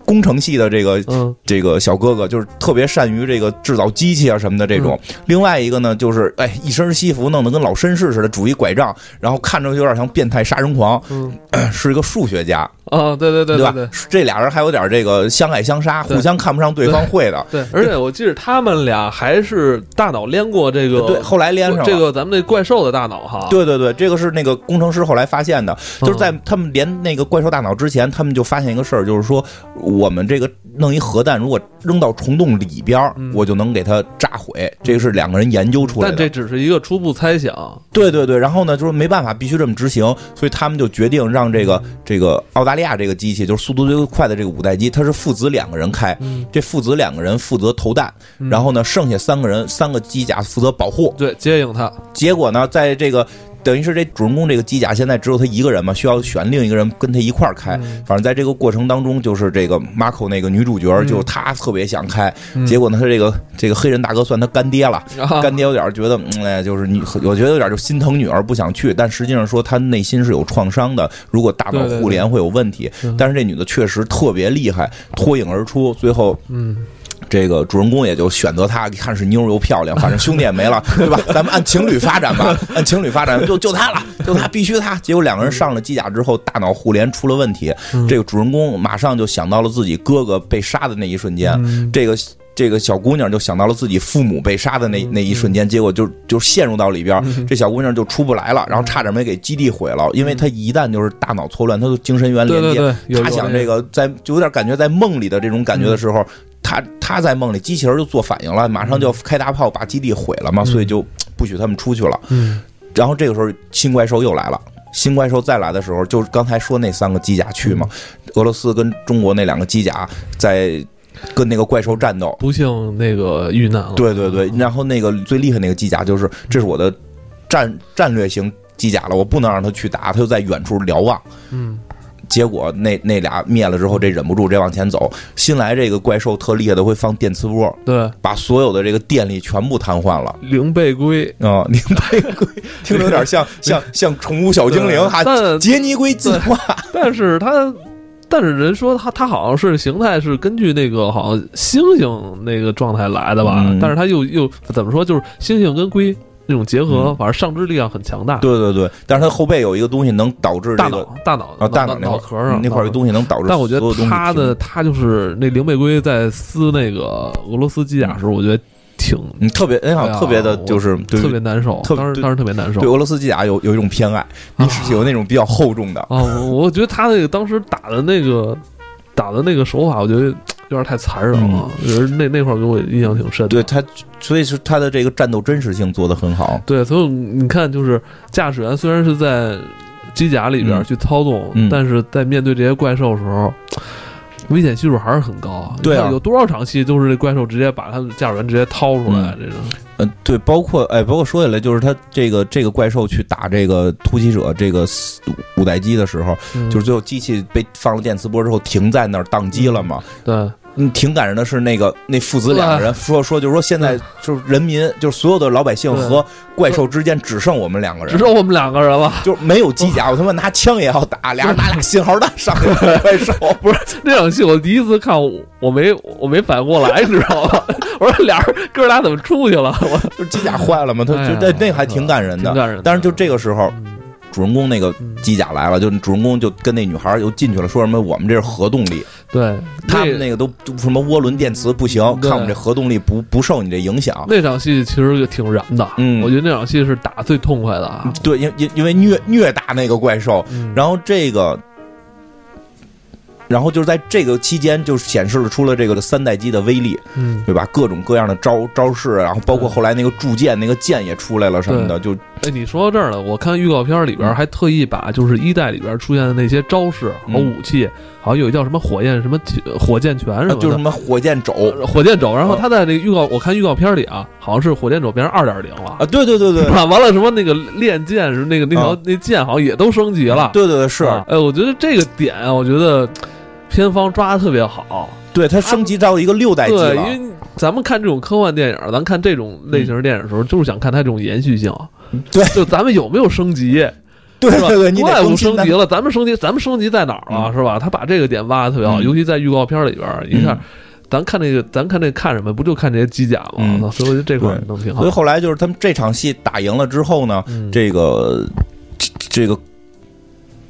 工程系的这个嗯。这个小哥哥，就是特别善于这个制造机器啊什么的这种。另外一个呢，就是哎一身西服弄得跟老绅士似的，拄一拐杖，然后看着有点像变态杀人狂，嗯。是一个数学家，啊，对对对吧对？这俩人还有点这个相爱相杀，互相看不上对方会的。对，而且我记得他们俩还是大脑连过这个对，后来连上了。这个咱们那怪兽的大脑哈，对对对，这个是那个工程师后来发现的，就是在嗯他们连那个怪兽大脑之前，他们就发现一个事儿，就是说我们这个弄一核弹，如果扔到虫洞里边我就能给它炸毁。这个是两个人研究出来的。但这只是一个初步猜想。对对对，然后呢，就是没办法，必须这么执行，所以他们就决定让这个这个澳大利亚这个机器，就是速度最快的这个五代机，它是父子两个人开，嗯，这父子两个人负责投弹，嗯然后呢，剩下三个人三个机甲负责保护。对，接应它，结果呢，在这个等于是这主人公这个机甲现在只有他一个人嘛，需要选另一个人跟他一块儿开。嗯反正在这个过程当中，就是这个 Marco 那个女主角，嗯就她特别想开，嗯结果呢，他这个这个黑人大哥算他干爹了。啊干爹有点觉得，嗯哎，就是你，我觉得有点就心疼女儿，不想去。但实际上说，他内心是有创伤的。如果大脑互联会有问题，嗯但是这女的确实特别厉害，脱颖而出。最后嗯，这个主人公也就选择她，一看是妞儿又漂亮，反正兄弟也没了，对吧？咱们按情侣发展吧，按情侣发展，就就她了，就她，必须她。结果两个人上了机甲之后，大脑互联出了问题，嗯这个主人公马上就想到了自己哥哥被杀的那一瞬间，嗯这个。这个小姑娘就想到了自己父母被杀的那嗯那一瞬间，结果就就陷入到里边，嗯这小姑娘就出不来了，然后差点没给基地毁了，因为她一旦就是大脑错乱，她就精神元连接，对对对，有他想这，个在就有点感觉在梦里的这种感觉的时候，他他在梦里，机器人就做反应了，马上就要开大炮把基地毁了嘛，嗯所以就不许他们出去了。嗯然后这个时候新怪兽又来了。新怪兽再来的时候，就是刚才说那三个机甲去嘛，俄罗斯跟中国那两个机甲在跟那个怪兽战斗。不幸那个遇难了，对对对，然后那个最厉害那个机甲就是，这是我的战战略型机甲了，我不能让他去打，他就在远处瞭望。嗯结果那那俩灭了之后，这忍不住这往前走。新来这个怪兽特厉害的，会放电磁波，对，把所有的这个电力全部瘫痪了。零倍龟，啊、零倍龟听着有点像像像宠物小精灵哈，但杰尼龟进化。但是它，但是人说它它好像是形态是根据那个好像猩猩那个状态来的吧？嗯但是它又又怎么说，就是猩猩跟龟那种结合，嗯反正上肢力量很强大。对对对，但是它后背有一个东西能导致大脑大脑啊，大脑脑壳上那块有东西能导致但我觉得所有东西停它的他就是那灵贝龟在撕那个俄罗斯机甲时候，我觉得挺嗯特别，哎呀，特别的就是特别难受，当时当时特别难受对。俄罗斯机甲有有一种偏爱，你是有那种比较厚重的。啊，我我觉得他那个当时打的那个打的那个手法，我觉得有点太残忍了。就是那那块儿给我印象挺深的。对他，所以是他的这个战斗真实性做得很好。对，所以你看，就是驾驶员虽然是在机甲里边嗯去操纵，嗯但是在面对这些怪兽的时候，危险系数还是很高啊。对啊有多少场戏都是这怪兽直接把他的驾驶员直接掏出来，这种嗯，对，包括哎，包括说起来，就是他这个这个怪兽去打这个突袭者这个四五代机的时候，嗯就是最后机器被放了电磁波之后停在那儿宕机了嘛。对嗯，挺感人的是那个那父子两个人说说，就是说现在就是人民，就是所有的老百姓和怪兽之间只剩我们两个人，只剩我们两个人了。就是没有机甲，我他妈拿枪也要打，俩人拿俩信号弹上去打 怪兽，不是？那场戏我第一次看，我我没我没反应过来，你知道吗？我说俩人哥俩怎么出去了？我 就是机甲坏了嘛，他就那那还挺感人的。感人。但是就这个时候，嗯主人公那个嗯机甲来了，就主人公就跟那女孩又进去了，说什么我们这是核动力，对他们那个都都什么涡轮电磁不行，看我们这核动力不不受你这影响。那场戏其实就挺燃的，嗯。我觉得那场戏是打最痛快的啊。对，因因因为虐虐打那个怪兽，嗯。然后这个，然后就是在这个期间，就显示了出了这个三代机的威力，嗯，对吧？各种各样的招招式，然后包括后来那个铸剑，那个剑也出来了什么的，就哎，你说到这儿了，我看预告片里边嗯还特意把就是一代里边出现的那些招式和嗯武器，好像有一叫什么火焰什么火箭拳什么的，就是什么火箭肘呃火箭肘。然后嗯他在那个预告，我看预告片里啊，好像是火箭肘变成二点零了啊，。对对对对。啊，完了什么那个练剑是那个那条、啊那剑好像也都升级了，对对对，是，啊哎，我觉得这个点啊，我觉得片方抓的特别好。对它升级到一个六代机因。为咱们看这种科幻电影，咱看这种类型的电影的时候，就是想看它这种延续性。对就咱们有没有升级？对吧对对对，怪物升级了，咱们升级，咱们升级在哪儿了？嗯是吧？他把这个点挖的特别好，嗯尤其在预告片里边儿，你看嗯，咱看那个，咱看这看什么？不就看这些机甲吗？嗯所以我觉得这块儿对弄挺好所以。后来就是他们这场戏打赢了之后呢，嗯这个这这个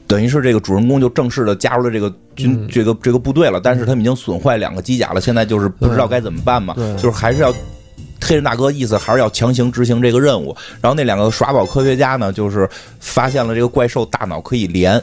等于是这个主人公就正式的加入了这个军、嗯这个这个部队了，但是他们已经损坏两个机甲了，现在就是不知道该怎么办嘛，就是还是要。黑人大哥意思还是要强行执行这个任务，然后那两个耍宝科学家呢，就是发现了这个怪兽大脑可以连，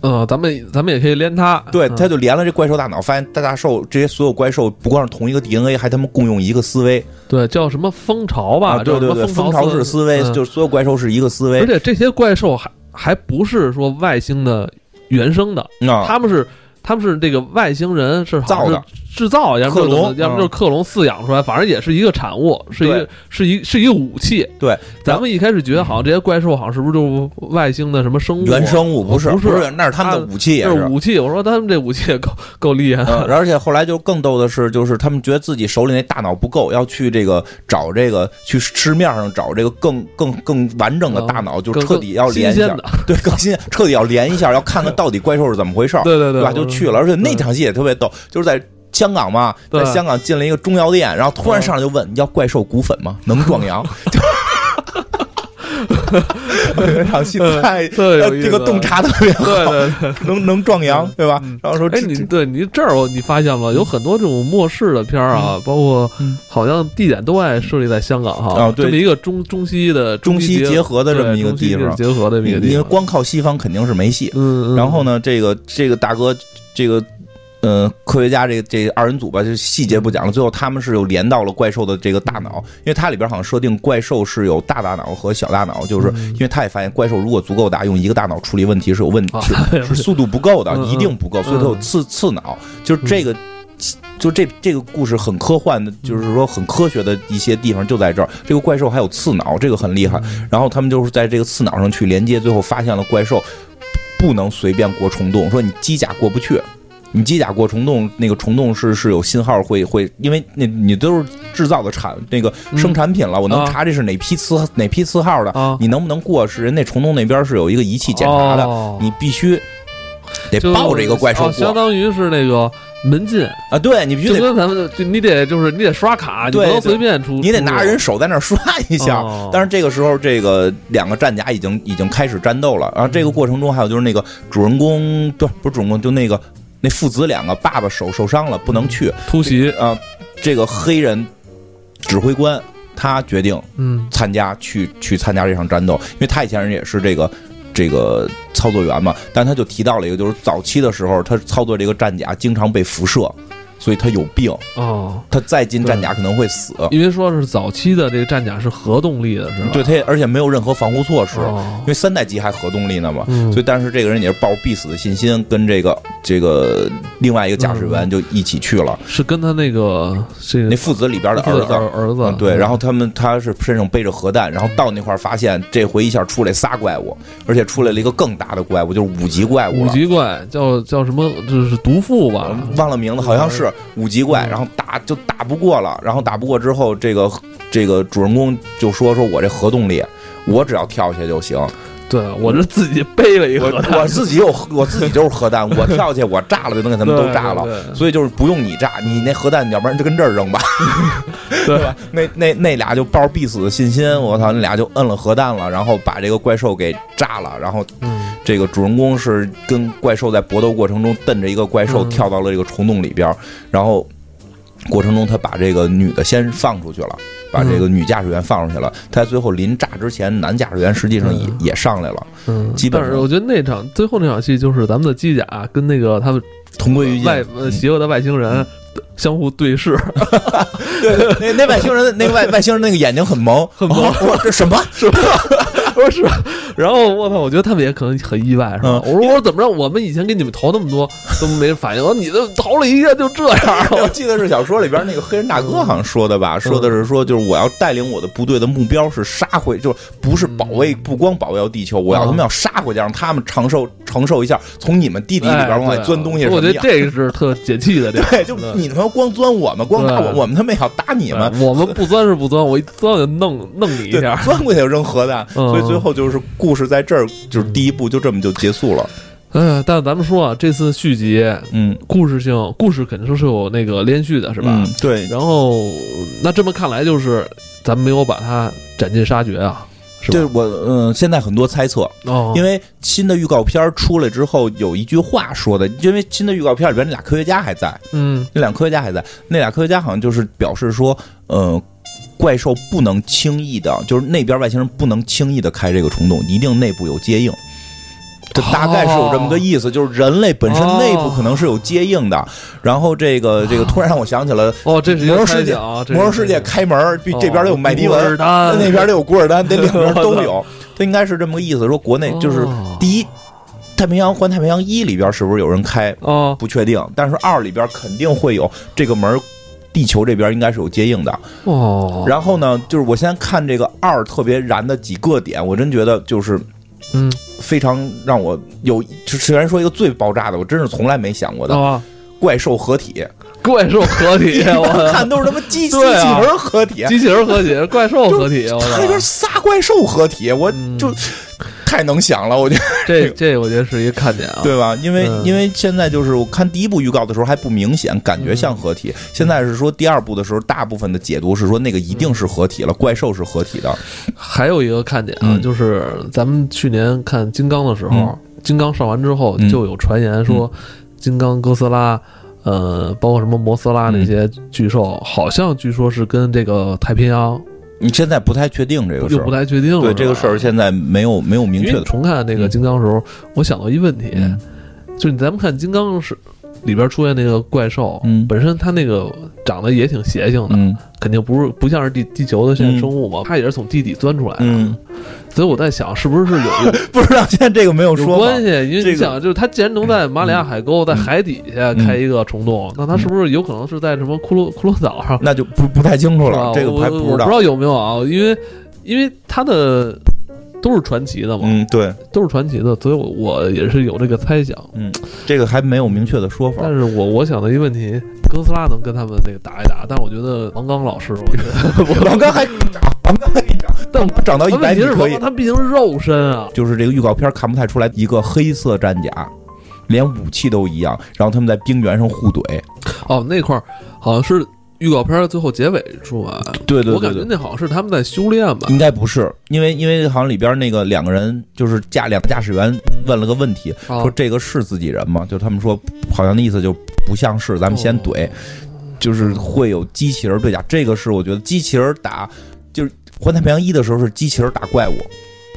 嗯，咱们咱们也可以连它。对，嗯他就连了这怪兽大脑，发现大大兽这些所有怪兽不光是同一个 DNA，还他妈共用一个思维对叫什么蜂巢吧？啊！对对对，蜂巢式思维，嗯就是所有怪兽是一个思维而且这些怪兽还还不是说外星的原生的，啊。他们是他们是这个外星人是造的是制造，要克隆要么就是克隆饲养出来，反正也是一个产物，是一个是一是一个武器。对，咱们一开始觉得好像这些怪兽好像是不是就是外星的什么生物？原生物不是不是那是他们的武器也是。武器。我说他们这武器也够够厉害嗯，的。而且后来就更逗的是，就是他们觉得自己手里那大脑不够，要去这个找这个去市面上找这个更更更完整的大脑，就彻底要连一下 对，更新，彻底要连一下，要看看到底怪兽是怎么回事儿，对对对吧？就去了，而且那场戏也特别逗，就是在。香港嘛，对在香港进了一个中药店，然后突然上来就问：“要怪兽骨粉吗？能壮阳？”那 场戏 太特有这个洞察特别好，对对对。能能壮阳，对吧？然后说哎，这，你对你这儿我你发现了，有很多这种末世的片儿啊，包括嗯好像地点都爱设立在香港哈，啊对这么一个中中西的中西结合的这么一个地方结合的一个地方。因为光靠西方肯定是没戏。嗯，嗯然后？呢，这个这个大哥，这个呃，科学家这这二人组吧，就细节不讲了。最后他们是又连到了怪兽的这个大脑，因为它里边好像设定怪兽是有大大脑和小大脑，就是嗯因为他也发现怪兽如果足够大，用一个大脑处理问题是有问题啊，是是速度不够的，嗯嗯一定不够，所以它有次次脑，就是这个。就这这个故事很科幻的，就是说很科学的一些地方就在这儿。这个怪兽还有次脑，这个很厉害。然后他们就是在这个次脑上去连接，最后发现了怪兽不能随便过虫洞，说你机甲过不去。你机甲过虫洞，那个虫洞是是有信号会会，因为那你都是制造的产那个生产品了，我能啊查这是哪批次哪批次号的，啊，你能不能过？是人那虫洞那边是有一个仪器检查的，哦你必须得抱着一个怪兽过相当于是那个门禁，啊！对你必须得跟咱们就你得就是你得刷卡，你不能随便出，你得拿人手在那刷一下。哦但是这个时候，这个两个战甲已经已经开始战斗了。然后这个过程中，还有就是那个主人公，对，不是主人公，就那个那父子两个，爸爸手受伤了，不能去突袭，啊。这个黑人指挥官他决定嗯参加去去参加这场战斗，因为他以前人也是这个这个操作员嘛，但他就提到了一个，就是早期的时候他操作这个战甲经常被辐射，所以他有病，哦，他再进战甲可能会死。因为说是早期的这个战甲是核动力的，是吧？对，他也而且没有任何防护措施，哦因为三代机还核动力呢嘛，嗯所以但是这个人也是抱着必死的信心跟这个这个另外一个驾驶员就一起去了，是跟他那个这个那父子里边的儿子。儿儿子嗯，对，然后他们他是身上背着核弹，然后到那块儿发现这回一下出来仨怪物，而且出来了一个更大的怪物，就是五级怪物五。级怪叫叫什么？就是毒妇吧？嗯忘了名字，好像是五级怪，嗯然后打就打不过了，然后打不过之后，这个这个主人公就说说我这核动力，我只要跳下去就行，对我这自己背了一个核弹，我自己有我自己就是核弹，我跳下去我炸了就能给他们都炸了。对对对所以就是不用你炸，你那核弹，要不然就跟这儿扔吧，对吧？那那那俩就抱着必死的信心，我操，那俩就摁了核弹了，然后把这个怪兽给炸了，然后嗯，这个主人公是跟怪兽在搏斗过程中瞪着一个怪兽嗯。跳到了这个虫洞里边儿，然后过程中他把这个女的先放出去了，把这个女驾驶员放出去了。他最后临炸之前，男驾驶员实际上也嗯。也上来了，嗯，基本上。但是我觉得那场最后那场戏就是咱们的机甲跟那个他们同归于尽。外呃邪恶的外星人相互对视，对，那那外星人那个外外星人那个眼睛很萌，很萌哦我这什么？不是？然后我操，我觉得他们也可能很意外，是吧？嗯我说我说怎么着？我们以前给你们投那么多都没反应，我说你这投了一下就这样，我记得是小说里边那个黑人大哥好像说的吧，说的是说就是我要带领我的部队的目标是杀回，就是不是保卫，不光保卫地球，我要他们要杀回去，让他们承受承受一下从你们地底里边往外钻东西是哎我觉得。这个是特解气的，对，就你他妈光钻我们，光打我，我们他妈也要打你们。我们不钻是不钻，我一钻就弄弄你一下，。钻过去就扔核弹，嗯所以最后就是故事在这儿就是第一部就这么就结束了。哎，但咱们说啊，这次续集嗯，故事性故事肯定是有那个连续的，是吧？嗯对，然后那这么看来，就是咱们没有把它斩尽杀绝啊，是吧？对我嗯，现在很多猜测，哦，因为新的预告片出来之后，有一句话说的，因为新的预告片里边那俩科学家还在，嗯那俩科学家还在，那俩科学家好像就是表示说，呃，怪兽不能轻易的，就是那边外星人不能轻易的开这个虫洞，一定内部有接应。这大概是有这么个意思，就是人类本身内部可能是有接应的。然后这个这个突然让我想起了哦，这是魔兽世界啊，《魔兽世界》开门，比这边得有麦迪文，那边得有古尔丹，得两边 都有。它应该是这么个意思，说国内就是哦第一，太平洋环太平洋一里边是不是有人开？哦不确定，但是二里边肯定会有这个门儿，地球这边应该是有接应的。哦，然后呢，就是我现在看这个二特别燃的几个点，我真觉得就是嗯。非常让我有，就虽然说一个最爆炸的，我真是从来没想过的啊，怪兽合体，怪兽合体，我看都是他妈机机器人合体，机器人合体，怪兽合体，我他那边，仨怪兽合体，我嗯。就太能想了，我觉得。这这我觉得是一个看点啊，对吧？因为嗯。因为现在就是我看第一部预告的时候还不明显，感觉像合体。现在是说第二部的时候，大部分的解读是说那个一定是合体了，怪兽是合体的。还有一个看点啊，嗯。就是咱们去年看金刚的时候，嗯。金刚上完之后嗯。就有传言说，金刚、哥斯拉，呃，包括什么摩斯拉那些巨兽，好像据说是跟这个太平洋你现在不太确定这个事儿又不，太确定了。对这个事儿现在没有没有明确的。重看那个金刚的时候，我想到一问题，嗯就是咱们看金刚是里边出现那个怪兽，嗯本身它那个长得也挺邪性的，嗯肯定不是不像是地地球的现在生物嘛，它也是从地底钻出来的。嗯，所以我在想，是不是有有 不知道现在这个没有有说法。关系？因为这个你想，就是它既然能在马里亚海沟在海底下开一个虫洞，那它是不是有可能是在什么骷髅骷髅岛上？那就不不太清楚了，这个我还不知道。我不知道有没有啊？因为因为它的都是传奇的嘛，嗯，对，都是传奇的，所以我我也是有这个猜想。嗯，这个还没有明确的说法但。是我我想的一个问题，哥斯拉能跟他们那个打一打，但是我觉得王刚老师，我觉得 王刚还长，王刚还长，但长到一百米可以。他毕竟是肉身啊，就是这个预告片看不太出来，一个黑色战甲，连武器都一样，然后他们在冰原上互怼。哦，那块儿好像是预告片最后结尾处啊？对对我感觉那好像是他们在修炼吧？应该不是，因为因为好像里边那个两个人就是驾两个驾驶员问了个问题，啊说这个是自己人吗？就他们说好像那意思就不像是，咱们先怼，就是会有机器人对打。这个是我觉得机器人打就是环太平洋一的时候是机器人打怪物。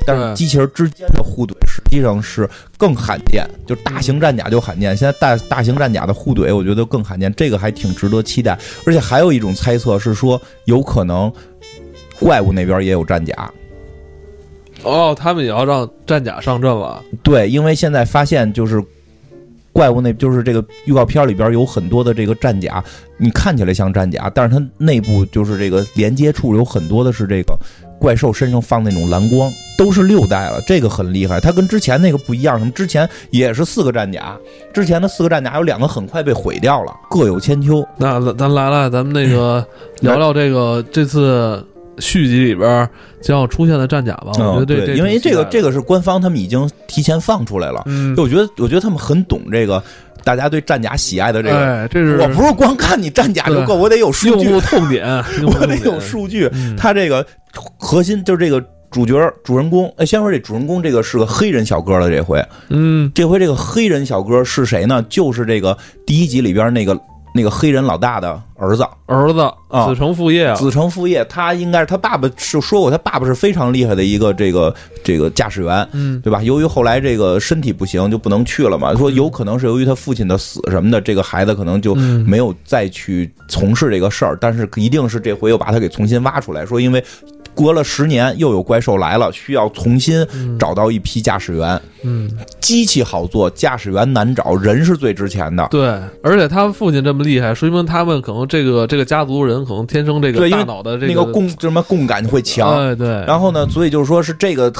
但是机器人之间的互怼实际上是更罕见，就大型战甲就罕见。现在大大型战甲的互怼，我觉得更罕见，这个还挺值得期待。而且还有一种猜测是说，有可能怪物那边也有战甲。哦，他们也要让战甲上阵了。对，因为现在发现就是怪物那就是这个预告片里边有很多的这个战甲，你看起来像战甲，但是它内部就是这个连接处有很多的是这个怪兽身上放那种蓝光，都是六代了，这个很厉害。它跟之前那个不一样，什么之前也是四个战甲，之前的四个战甲有两个很快被毁掉了，各有千秋。那咱来了，咱们那个聊聊这个这次。续集里边将要出现的战甲吧，我觉得对，因为这个这个是官方他们已经提前放出来了。嗯，我觉得我觉得他们很懂这个大家对战甲喜爱的这个。这是我不是光看你战甲就够，我得有数据。用户痛点，我得有数据。他这个核心就是这个主角主人公。哎，先说这主人公，这个是个黑人小哥了。这回，嗯，这回这个黑人小哥是谁呢？就是这个第一集里边那个。那个黑人老大的儿子，儿子啊，子承父业，子承父业。他应该是他爸爸是说过，他爸爸是非常厉害的一个这个这个驾驶员，嗯，对吧？由于后来这个身体不行，就不能去了嘛。说有可能是由于他父亲的死什么的，这个孩子可能就没有再去从事这个事儿。但是一定是这回又把他给重新挖出来，说因为。隔了十年，又有怪兽来了，需要重新找到一批驾驶员。嗯，机器好做，驾驶员难找，人是最值钱的。对，而且他父亲这么厉害，说明他们可能这个这个家族人可能天生这个大脑的这个共什么共感会强。对对。然后呢，所以就是说是这个，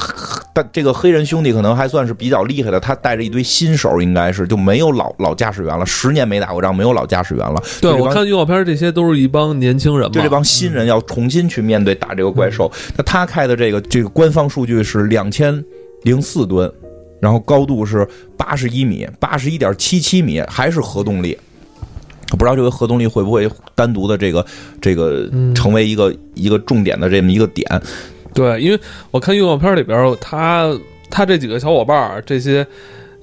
这个黑人兄弟可能还算是比较厉害的。他带着一堆新手，应该是就没有老老驾驶员了。十年没打过仗，没有老驾驶员了。对，我看预告片，这些都是一帮年轻人嘛。就这帮新人要重新去面对打这个怪兽。那他开的这个这个官方数据是两千零四吨，然后高度是八十一米，八十一点七七米，还是核动力。不知道这个核动力会不会单独的这个这个成为一个一个重点的这么一个点？对，因为我看预告片里边，他他这几个小伙伴这些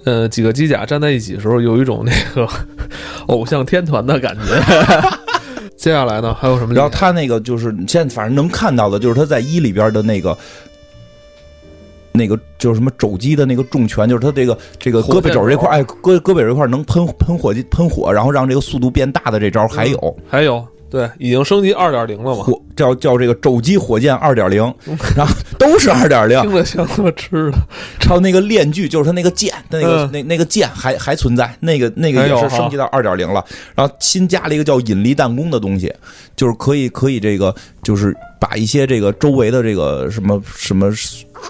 呃几个机甲站在一起的时候，有一种那个 偶像天团的感觉。接下来呢，还有什么？然后他那个就是现在反正能看到的，就是他在一里边的那个，那个就是什么肘击的那个重拳，就是他这个这个胳膊肘这块，哎，胳胳膊肘这块能喷喷火喷火，然后让这个速度变大的这招还有还有。对，已经升级二点零了嘛？火叫叫这个肘击火箭二点零，然后都是二点零，听着像他妈吃的。超那个链锯就是他那个剑，那个那那个剑还还存在，那个那个也是升级到二点零了。然后新加了一个叫引力弹弓的东西，就是可以可以这个就是把一些这个周围的这个什么什么。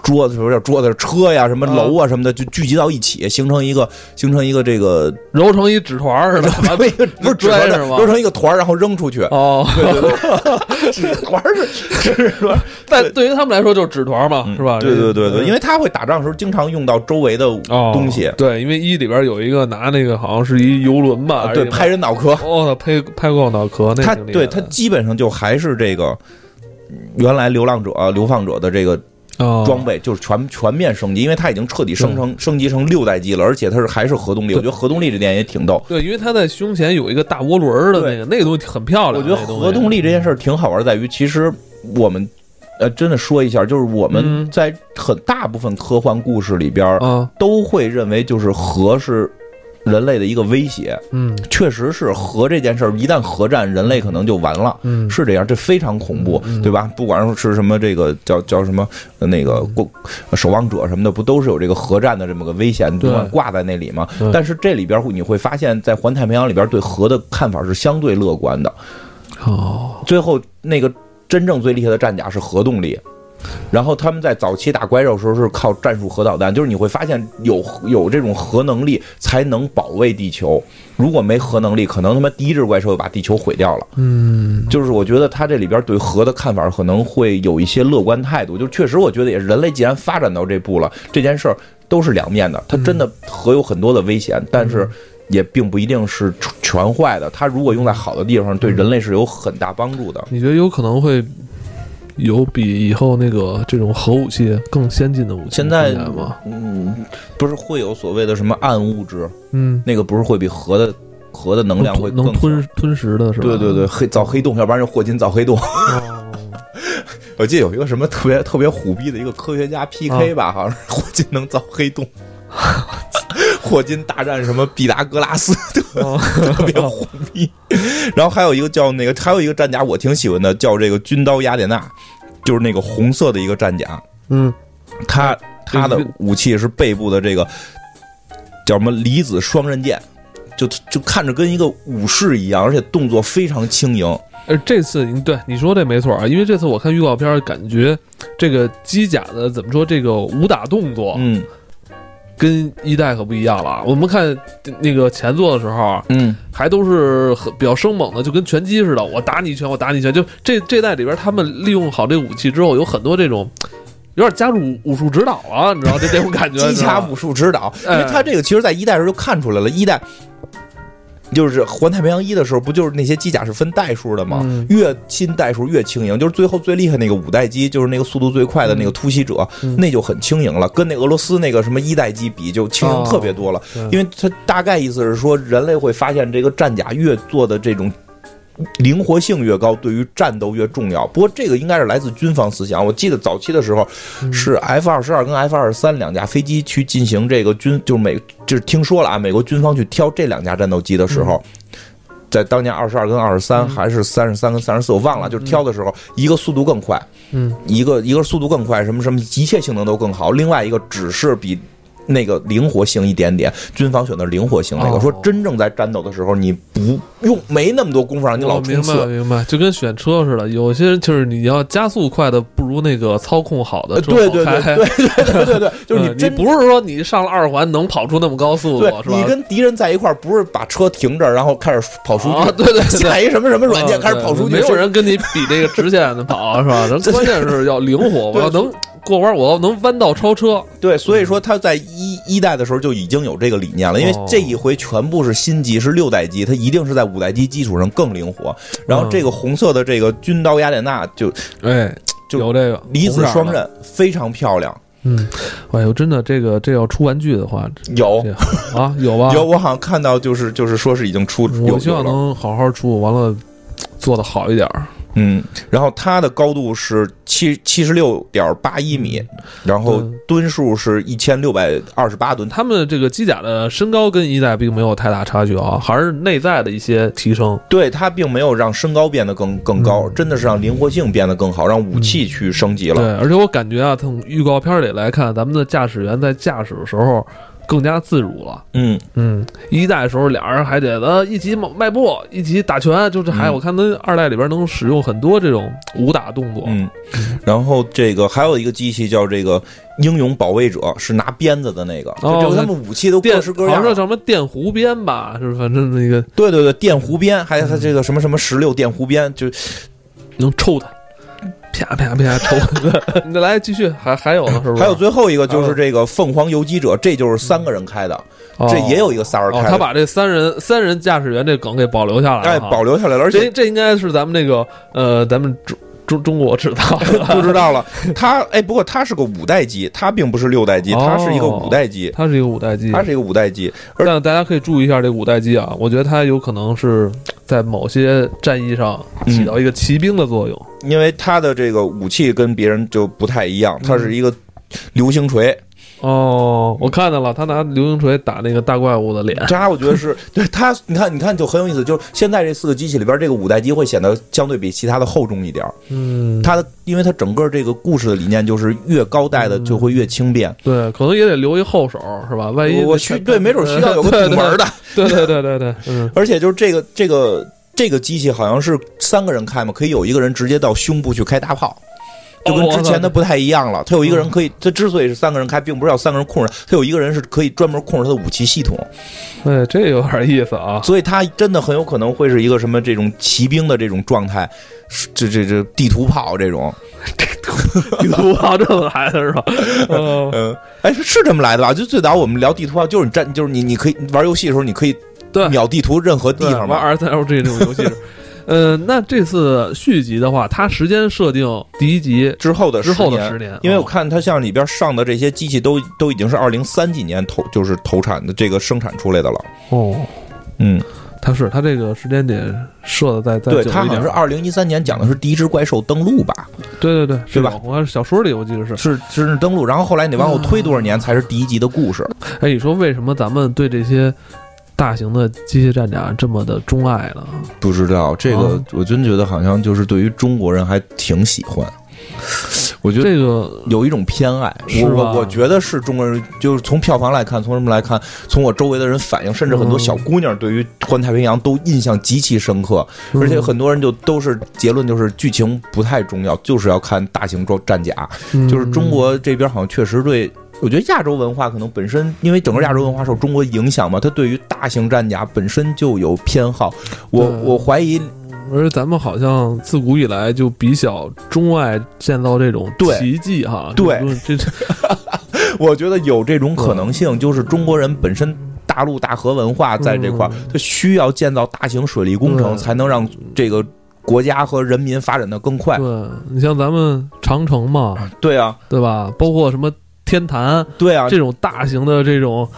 桌子什么叫桌子？车呀，什么楼啊，什么的，就聚集到一起，形成一个形成一个这个揉成一纸团似的，不是纸团揉成一个团，然后扔出去。哦，对对对，纸团是是说，但对于他们来说就是纸团嘛，是吧？对对对对，因为他会打仗的时候经常用到周围的东西。对，因为一里边有一个拿那个好像是一游轮吧，对，拍人脑壳。哦，拍拍过脑壳，那他对他基本上就还是这个原来流浪者、流放者的这个。装备就是全全面升级，因为它已经彻底升成升级成六代机了，而且它是还是核动力。我觉得核动力这点也挺逗。对，因为它在胸前有一个大涡轮的那个那个东西很漂亮。我觉得核动力这件事挺好玩，在于其实我们呃真的说一下，就是我们在很大部分科幻故事里边都会认为就是核是。人类的一个威胁，嗯，确实是核这件事儿，一旦核战，人类可能就完了，嗯，是这样，这非常恐怖，对吧？不管是什么这个叫叫什么那个过守望者什么的，不都是有这个核战的这么个危险挂在那里吗？但是这里边你会发现，在环太平洋里边对核的看法是相对乐观的，哦，最后那个真正最厉害的战甲是核动力。然后他们在早期打怪兽的时候是靠战术核导弹，就是你会发现有有这种核能力才能保卫地球，如果没核能力，可能他妈第一只怪兽就把地球毁掉了。嗯，就是我觉得他这里边对核的看法可能会有一些乐观态度，就确实我觉得也是人类既然发展到这步了，这件事儿都是两面的，它真的核有很多的危险，但是也并不一定是全坏的。它如果用在好的地方，对人类是有很大帮助的。你觉得有可能会？有比以后那个这种核武器更先进的武器现在吗？嗯，不是会有所谓的什么暗物质？嗯，那个不是会比核的核的能量会能吞吞食的是吧？对对对，黑造黑洞，要不然就霍金造黑洞。我记得有一个什么特别特别虎逼的一个科学家 PK 吧，好像是霍金能造黑洞。霍金大战什么毕达哥拉斯，特别虎逼。然后还有一个叫那个，还有一个战甲我挺喜欢的，叫这个军刀雅典娜，就是那个红色的一个战甲。嗯，它它的武器是背部的这个叫什么离子双刃剑。就就看着跟一个武士一样，而且动作非常轻盈。呃，这次你对你说这没错啊，因为这次我看预告片，感觉这个机甲的怎么说，这个武打动作，嗯跟一代可不一样了。我们看那个前作的时候，嗯，还都是很比较生猛的，就跟拳击似的，我打你一拳，我打你一拳。就这这代里边，他们利用好这武器之后，有很多这种。有点加入武术指导了，你知道这这种感觉？机甲武术指导，因为他这个其实，在一代时候就看出来了，一代。就是环太平洋一的时候，不就是那些机甲是分代数的吗？越新代数越轻盈，就是最后最厉害那个五代机，就是那个速度最快的那个突袭者，那就很轻盈了，跟那俄罗斯那个什么一代机比，就轻盈特别多了。因为它大概意思是说，人类会发现这个战甲越做的这种。灵活性越高，对于战斗越重要。不过这个应该是来自军方思想。我记得早期的时候，是 F 二十二跟 F 二十三两架飞机去进行这个军，就是美，就是听说了啊，美国军方去挑这两架战斗机的时候，在当年二十二跟二十三还是三十三跟三十四，我忘了，就是挑的时候，一个速度更快，嗯，一个一个速度更快，什么什么一切性能都更好，另外一个只是比。那个灵活性一点点，军方选的灵活性那个，说真正在战斗的时候，你不用没那么多功夫让你老冲刺。明白明白，就跟选车似的，有些人就是你要加速快的，不如那个操控好的车对对对对对对对，就是你你不是说你上了二环能跑出那么高速度，是吧？你跟敌人在一块儿，不是把车停这儿，然后开始跑出去，对对，下一什么什么软件开始跑出去，没有人跟你比这个直线的跑，是吧？人 关键是要灵活，我要能。过弯我要能弯道超车，对，所以说他在一一代的时候就已经有这个理念了，因为这一回全部是新机，是六代机，它一定是在五代机基础上更灵活。然后这个红色的这个军刀雅典娜就，哎，就有这个离子双刃，非常漂亮。嗯，哎呦，真的，这个这要出玩具的话，有啊，有吧？有，我好像看到就是就是说是已经出，我希望能好好出，完了做的好一点。嗯，然后它的高度是七七十六点八一米，然后吨数是一千六百二十八吨。他们这个机甲的身高跟一代并没有太大差距啊，还是内在的一些提升。对，它并没有让身高变得更更高，真的是让灵活性变得更好，让武器去升级了。对，而且我感觉啊，从预告片里来看，咱们的驾驶员在驾驶的时候。更加自如了。嗯嗯，一代的时候俩人还得呃一起迈步，一起打拳，就是还我看他二代里边能使用很多这种武打动作。嗯，然后这个还有一个机器叫这个英勇保卫者，是拿鞭子的那个。哦，就他们武器都各式各样。叫什么电弧鞭吧？是反正那个。对对对，电弧鞭，还有他这个什么什么十六电弧鞭，就能抽他。啪啪啪抽！你来继续，还还有呢，是不是？还有最后一个就是这个凤凰游击者，这就是三个人开的，这也有一个仨人开。他把这三人三人驾驶员这梗给保留下来了，哎，保留下来了。而且这应该是咱们那个呃，咱们中中中国知道 不知道了。他哎，不过他是个五代机，他并不是六代机，他是一个五代机，他是一个五代机，他是一个五代机。但大家可以注意一下这五代机啊，我觉得它有可能是。在某些战役上起到一个骑兵的作用，因为它的这个武器跟别人就不太一样，它是一个流星锤。哦，我看到了，他拿流星锤打那个大怪物的脸。这我觉得是 对他，你看，你看就很有意思。就是现在这四个机器里边，这个五代机会显得相对比其他的厚重一点。嗯，它的，因为它整个这个故事的理念就是越高代的就会越轻便。对，可能也得留一后手，是吧？万一我需对，没准需要有个顶门的。对对对对对，嗯。而且就是这个这个这个机器好像是三个人开嘛，可以有一个人直接到胸部去开大炮。就跟之前的不太一样了，他有一个人可以，他之所以是三个人开，并不是要三个人控制，他有一个人是可以专门控制他的武器系统。对，这有点意思啊。所以他真的很有可能会是一个什么这种骑兵的这种状态，这这这地图炮这种，地图炮这么来的是吧？嗯，哎，是这么来的吧？就最早我们聊地图炮，就是你站，就是你你可以玩游戏的时候，你可以秒地图任何地方玩 R 三 L G 这种游戏。呃，那这次续集的话，它时间设定第一集之后的之后的十年，因为我看它像里边上的这些机器都都已经是二零三几年投就是投产的这个生产出来的了。哦，嗯，它是它这个时间点设的在在对，它好像是二零一三年讲的是第一只怪兽登陆吧？对对对，对吧？我看小说里我记得是是是登陆，然后后来你往后推多少年才是第一集的故事？哎，你说为什么咱们对这些？大型的机械战甲这么的钟爱了？不知道这个，我真觉得好像就是对于中国人还挺喜欢。我觉得这个有一种偏爱，我是吧我我觉得是中国人，就是从票房来看，从什么来看，从我周围的人反应，甚至很多嗯小姑娘对于《环太平洋》都印象极其深刻，而且很多人就都是结论就是剧情不太重要，就是要看大型装战甲，嗯就是中国这边好像确实对。我觉得亚洲文化可能本身，因为整个亚洲文化受中国影响嘛，它对于大型战甲本身就有偏好。我我怀疑，而且咱们好像自古以来就比较钟爱建造这种对。奇迹哈，对。这这 我觉得有这种可能性，就是中国人本身大陆大河文化在这块儿，它需要建造大型水利工程，才能让这个国家和人民发展的更快。对你像咱们长城嘛，对啊，对吧？包括什么天坛对啊，这种大型的这种。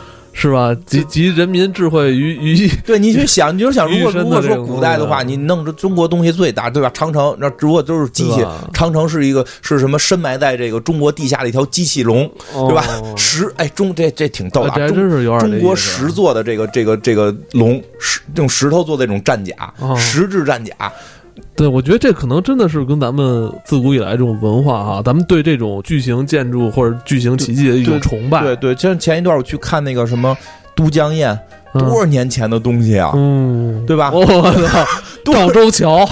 是吧？集集人民智慧于于 一，对你去想，你就想，如果如果说古代的话，你弄着中国东西最大，对吧？长城那如果都是机器，长城是一个是什么深埋在这个中国地下的一条机器龙，对吧哦？石哎中这这挺逗的真是有点中国石做的这个这个这个龙石用石头做的这种战甲，哦石质战甲，对，我觉得这可能真的是跟咱们自古以来这种文化哈，咱们对这种巨型建筑或者巨型奇迹的一种崇拜。对对，像前一段我去看那个什么都江堰，嗯。多少年前的东西啊，嗯，对吧？我操，赵州桥，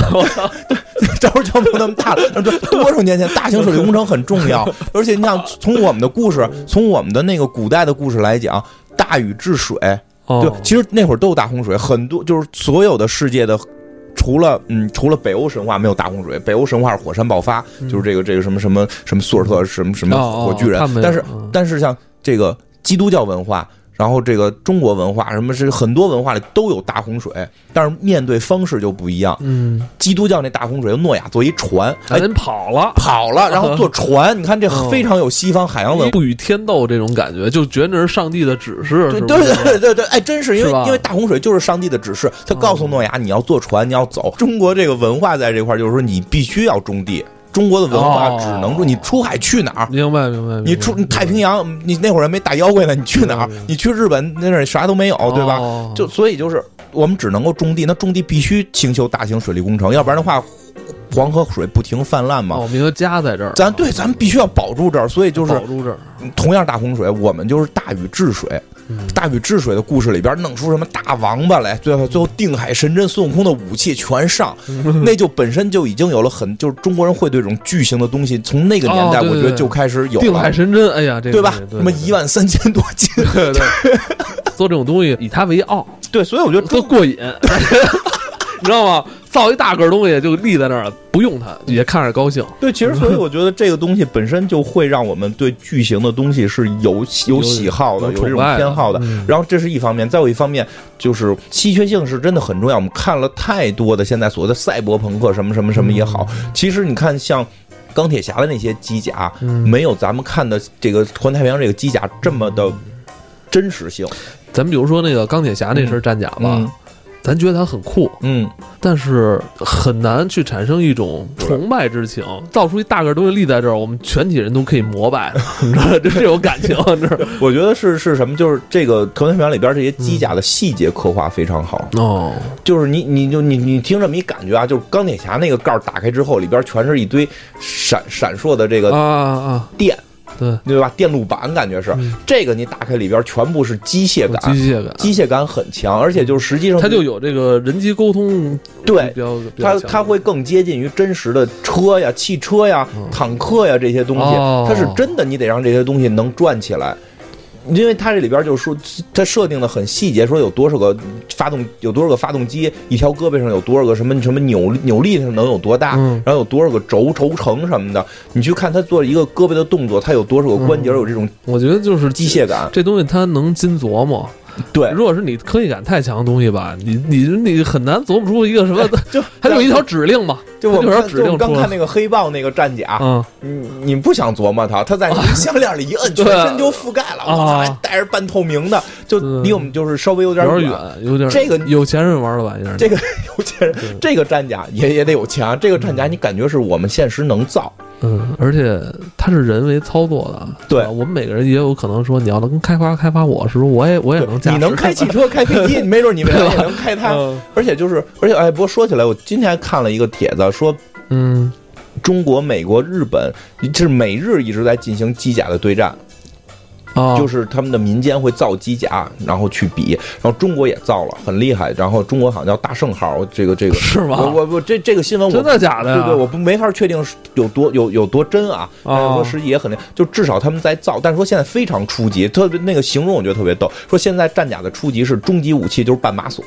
赵州桥没那么大了，对，多少年前大型水利工程很重要，而且你想从我们的故事，从我们的那个古代的故事来讲，大禹治水，对哦，，其实那会儿都有大洪水，很多就是所有的世界的。除了嗯，除了北欧神话没有大洪水，北欧神话是火山爆发，就是这个这个什么什么什么索尔特什么什么火巨人。但是嗯。但是像这个基督教文化，然后这个中国文化，什么是很多文化里都有大洪水，但是面对方式就不一样。嗯，基督教那大洪水，诺亚坐一船，哎，人跑了，跑了，然后坐 船，你看这嗯非常有西方海洋文化。不与天斗这种感觉，就觉得那是上帝的指示，对对对对对，哎，真是因为因为大洪水就是上帝的指示，他告诉诺亚你要坐船，你要走。中国这个文化在这块儿就是说你必须要种地，中国的文化哦只能说你出海去哪儿，明白明白，你出太平洋，你那会儿还没打妖怪呢，你去哪儿？你去日本那儿啥都没有，对吧？哦就所以就是我们只能够种地，那种地必须兴修大型水利工程，要不然的话，黄河水不停泛滥嘛。我们就家在这儿，咱对，咱们必须要保住这儿，所以就是保住这儿，同样大洪水，我们就是大禹治水。嗯大禹治水的故事里边弄出什么大王八来，最后最后定海神针，孙悟空的武器全上，那就本身就已经有了很，就是中国人会对这种巨型的东西，从那个年代我觉得就开始有定海，神针，哎呀，这个对吧？什么一万三千多斤，对对，做这种东西以它为傲，对，所以我觉得都过瘾，你 知道吗？造一大个儿东西就立在那儿，不用它也看着高兴。对，其实所以我觉得这个东西本身就会让我们对巨型的东西是有有喜好的，有有这种偏好的。嗯然后这是一方面，再有一方面就是稀缺性是真的很重要。我们看了太多的现在所谓的赛博朋克什么什么什么也好，其实你看像。钢铁侠的那些机甲，嗯没有咱们看的这个环太平洋这个机甲这么的真实性。咱们比如说那个钢铁侠那身战甲吧，嗯咱觉得它很酷，嗯，但是很难去产生一种崇拜之情。造出一大个东西立在这儿，我们全体人都可以膜拜的，你知道吗？这是有感情，你知道吗？我觉得是是什么？就是这个环太平洋里边这些机甲的细节刻画非常好。哦，就是你，你就你你听这么一感觉啊，就是钢铁侠那个盖儿打开之后，里边全是一堆闪闪烁的这个啊啊啊！电，对，对吧？电路板感觉是、嗯。这个，你打开里边全部是机械感，机械感，机械感很强，而且就是实际上它就有这个人机沟通，对它它会更接近于真实的车呀、汽车呀、嗯。坦克呀这些东西，哦。它是真的，你得让这些东西能转起来。因为它这里边就是说，它设定的很细节，说有多少个发动，有多少个发动机，一条胳膊上有多少个什么什么扭扭力上能有多大，嗯然后有多少个轴轴承什么的。你去看它做一个胳膊的动作，它有多少个关节，嗯有这种我觉得就是机械感。这东西它能精琢磨。对，如果是你科技感太强的东西吧，你你你很难琢磨出一个什么，就它就一条指令嘛。就我们看它有点指就我刚看。那个黑豹那个战甲，嗯，你你不想琢磨它，它在你 项链里一摁，全身就覆盖了。我还带着半透明的，就离我们就是稍微有点远，有点这个有钱人玩的玩意儿。这个 有钱人，这个战甲也也得有钱啊。这个战甲你感觉是我们现实能造，嗯，而且它是人为操作的。对吧我们每个人也有可能说，你要能开发开发我，是不是我也我也能驾驶？你能开汽 车、开飞机，没准你未来也能开它。嗯 而且就是，而且哎，不过说起来，我今天还看了一个帖子，说嗯中国、美国、日本，就是美日一直在进行机甲的对战。啊，就是他们的民间会造机甲，然后去比，然后中国也造了，很厉害。然后中国好像叫大圣号，这个这个是吗？我我我这这个新闻我真的假的呀？对对，我不没法确定有多有有多真啊。但是说实际也很厉害，就至少他们在造，但是说现在非常初级，特别那个形容我觉得特别逗，说现在战甲的初级是终极武器就是半马索。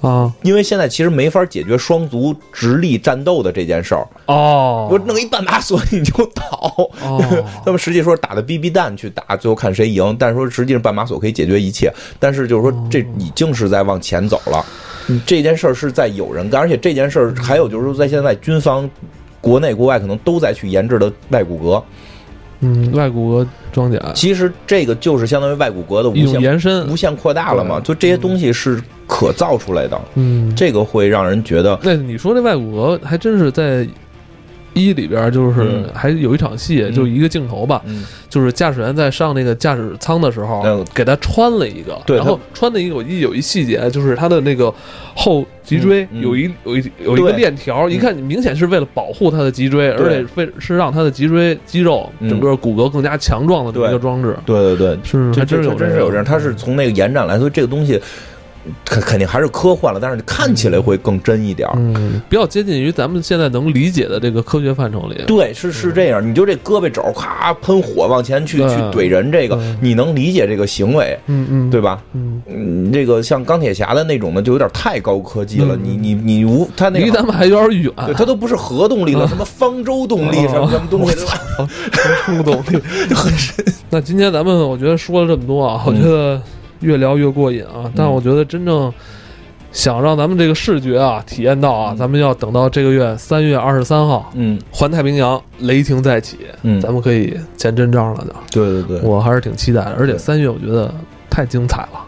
啊，因为现在其实没法解决双足直立战斗的这件事儿哦，我弄一半马索你就倒。他们实际说打的 BB 弹去打，最后看谁赢。但是说实际上半马索可以解决一切，但是就是说这已经是在往前走了。这件事儿是在有人干，而且这件事儿还有就是说在现在军方国内国外可能都在去研制的外骨骼。嗯，外骨骼装甲，其实这个就是相当于外骨骼的无限延伸、无限扩大了嘛？就这些东西是可造出来的。嗯，这个会让人觉得。那你说这外骨骼还真是在。一里边就是还有一场戏，就一个镜头吧，就是驾驶员在上那个驾驶舱的时候，给他穿了一个，然后穿的一个我记有一细节，就是他的那个后脊椎有一有一有一个链条，一看明显是为了保护他的脊椎，而且为是让他的脊椎肌肉整个骨骼更加强壮的这么一个装置。对对对，是这真有真是有这样，他是从那个延展来，所以这个东西。肯肯定还是科幻了，但是看起来会更真一点，嗯，比较接近于咱们现在能理解的这个科学范畴里。对，是是这样。你就这胳膊肘咔喷火往前去去怼人，这个你能理解这个行为，嗯嗯，对吧？嗯嗯，这个像钢铁侠的那种呢，就有点太高科技了。你你你无他那离咱们还有点远，对，他都不是核动力了，什么方舟动力什么什么东西，方舟动力 很深。那今天咱们我觉得说了这么多啊，我觉得。越聊越过瘾啊！但我觉得真正想让咱们这个视觉啊体验到啊，咱们要等到这个月三月二十三号，嗯，环太平洋雷霆再起，嗯，咱们可以见真章了就。对对对，我还是挺期待的，而且三月我觉得太精彩了。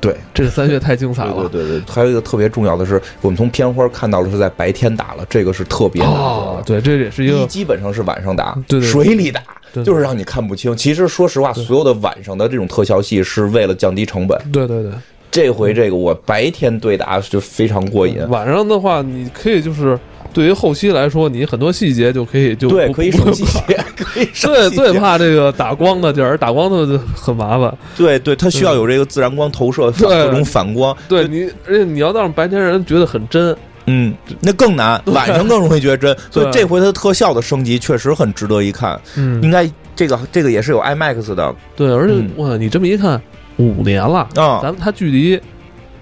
对，这个三月太精彩了。对对对，还有一个特别重要的是，我们从片花看到了是在白天打了，这个是特别的。对，这也是一个基本上是晚上打，对水里打。就是让你看不清。其实说实话，所有的晚上的这种特效戏是为了降低成本。对对对，这回这个我白天对打就非常过瘾。晚上的话，你可以就是对于后期来说，你很多细节就可以就对 可以省细节，可以最最怕这个打光的地儿，打光的就很麻烦。对对，它需要有这个自然光投射，各种反光。对你，而且你要让白天人觉得很真。嗯，那更难，晚上更容易觉得真，所以这回它的特效的升级确实很值得一看。嗯，应该这个这个也是有 IMAX 的。对，而且哇，你这么一看，五年了啊，咱们它距离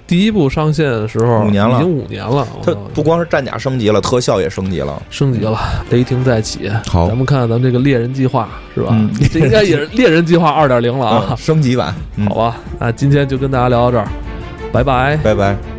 第一部上线的时候五年了，已经五年了。它不光是战甲升级了，特效也升级了，升级了，雷霆再起。好，咱们看看咱们这个猎人计划是吧？这应该也是 猎人计划二点零了啊，升级版。好吧，那今天就跟大家聊到这儿，拜拜，拜拜。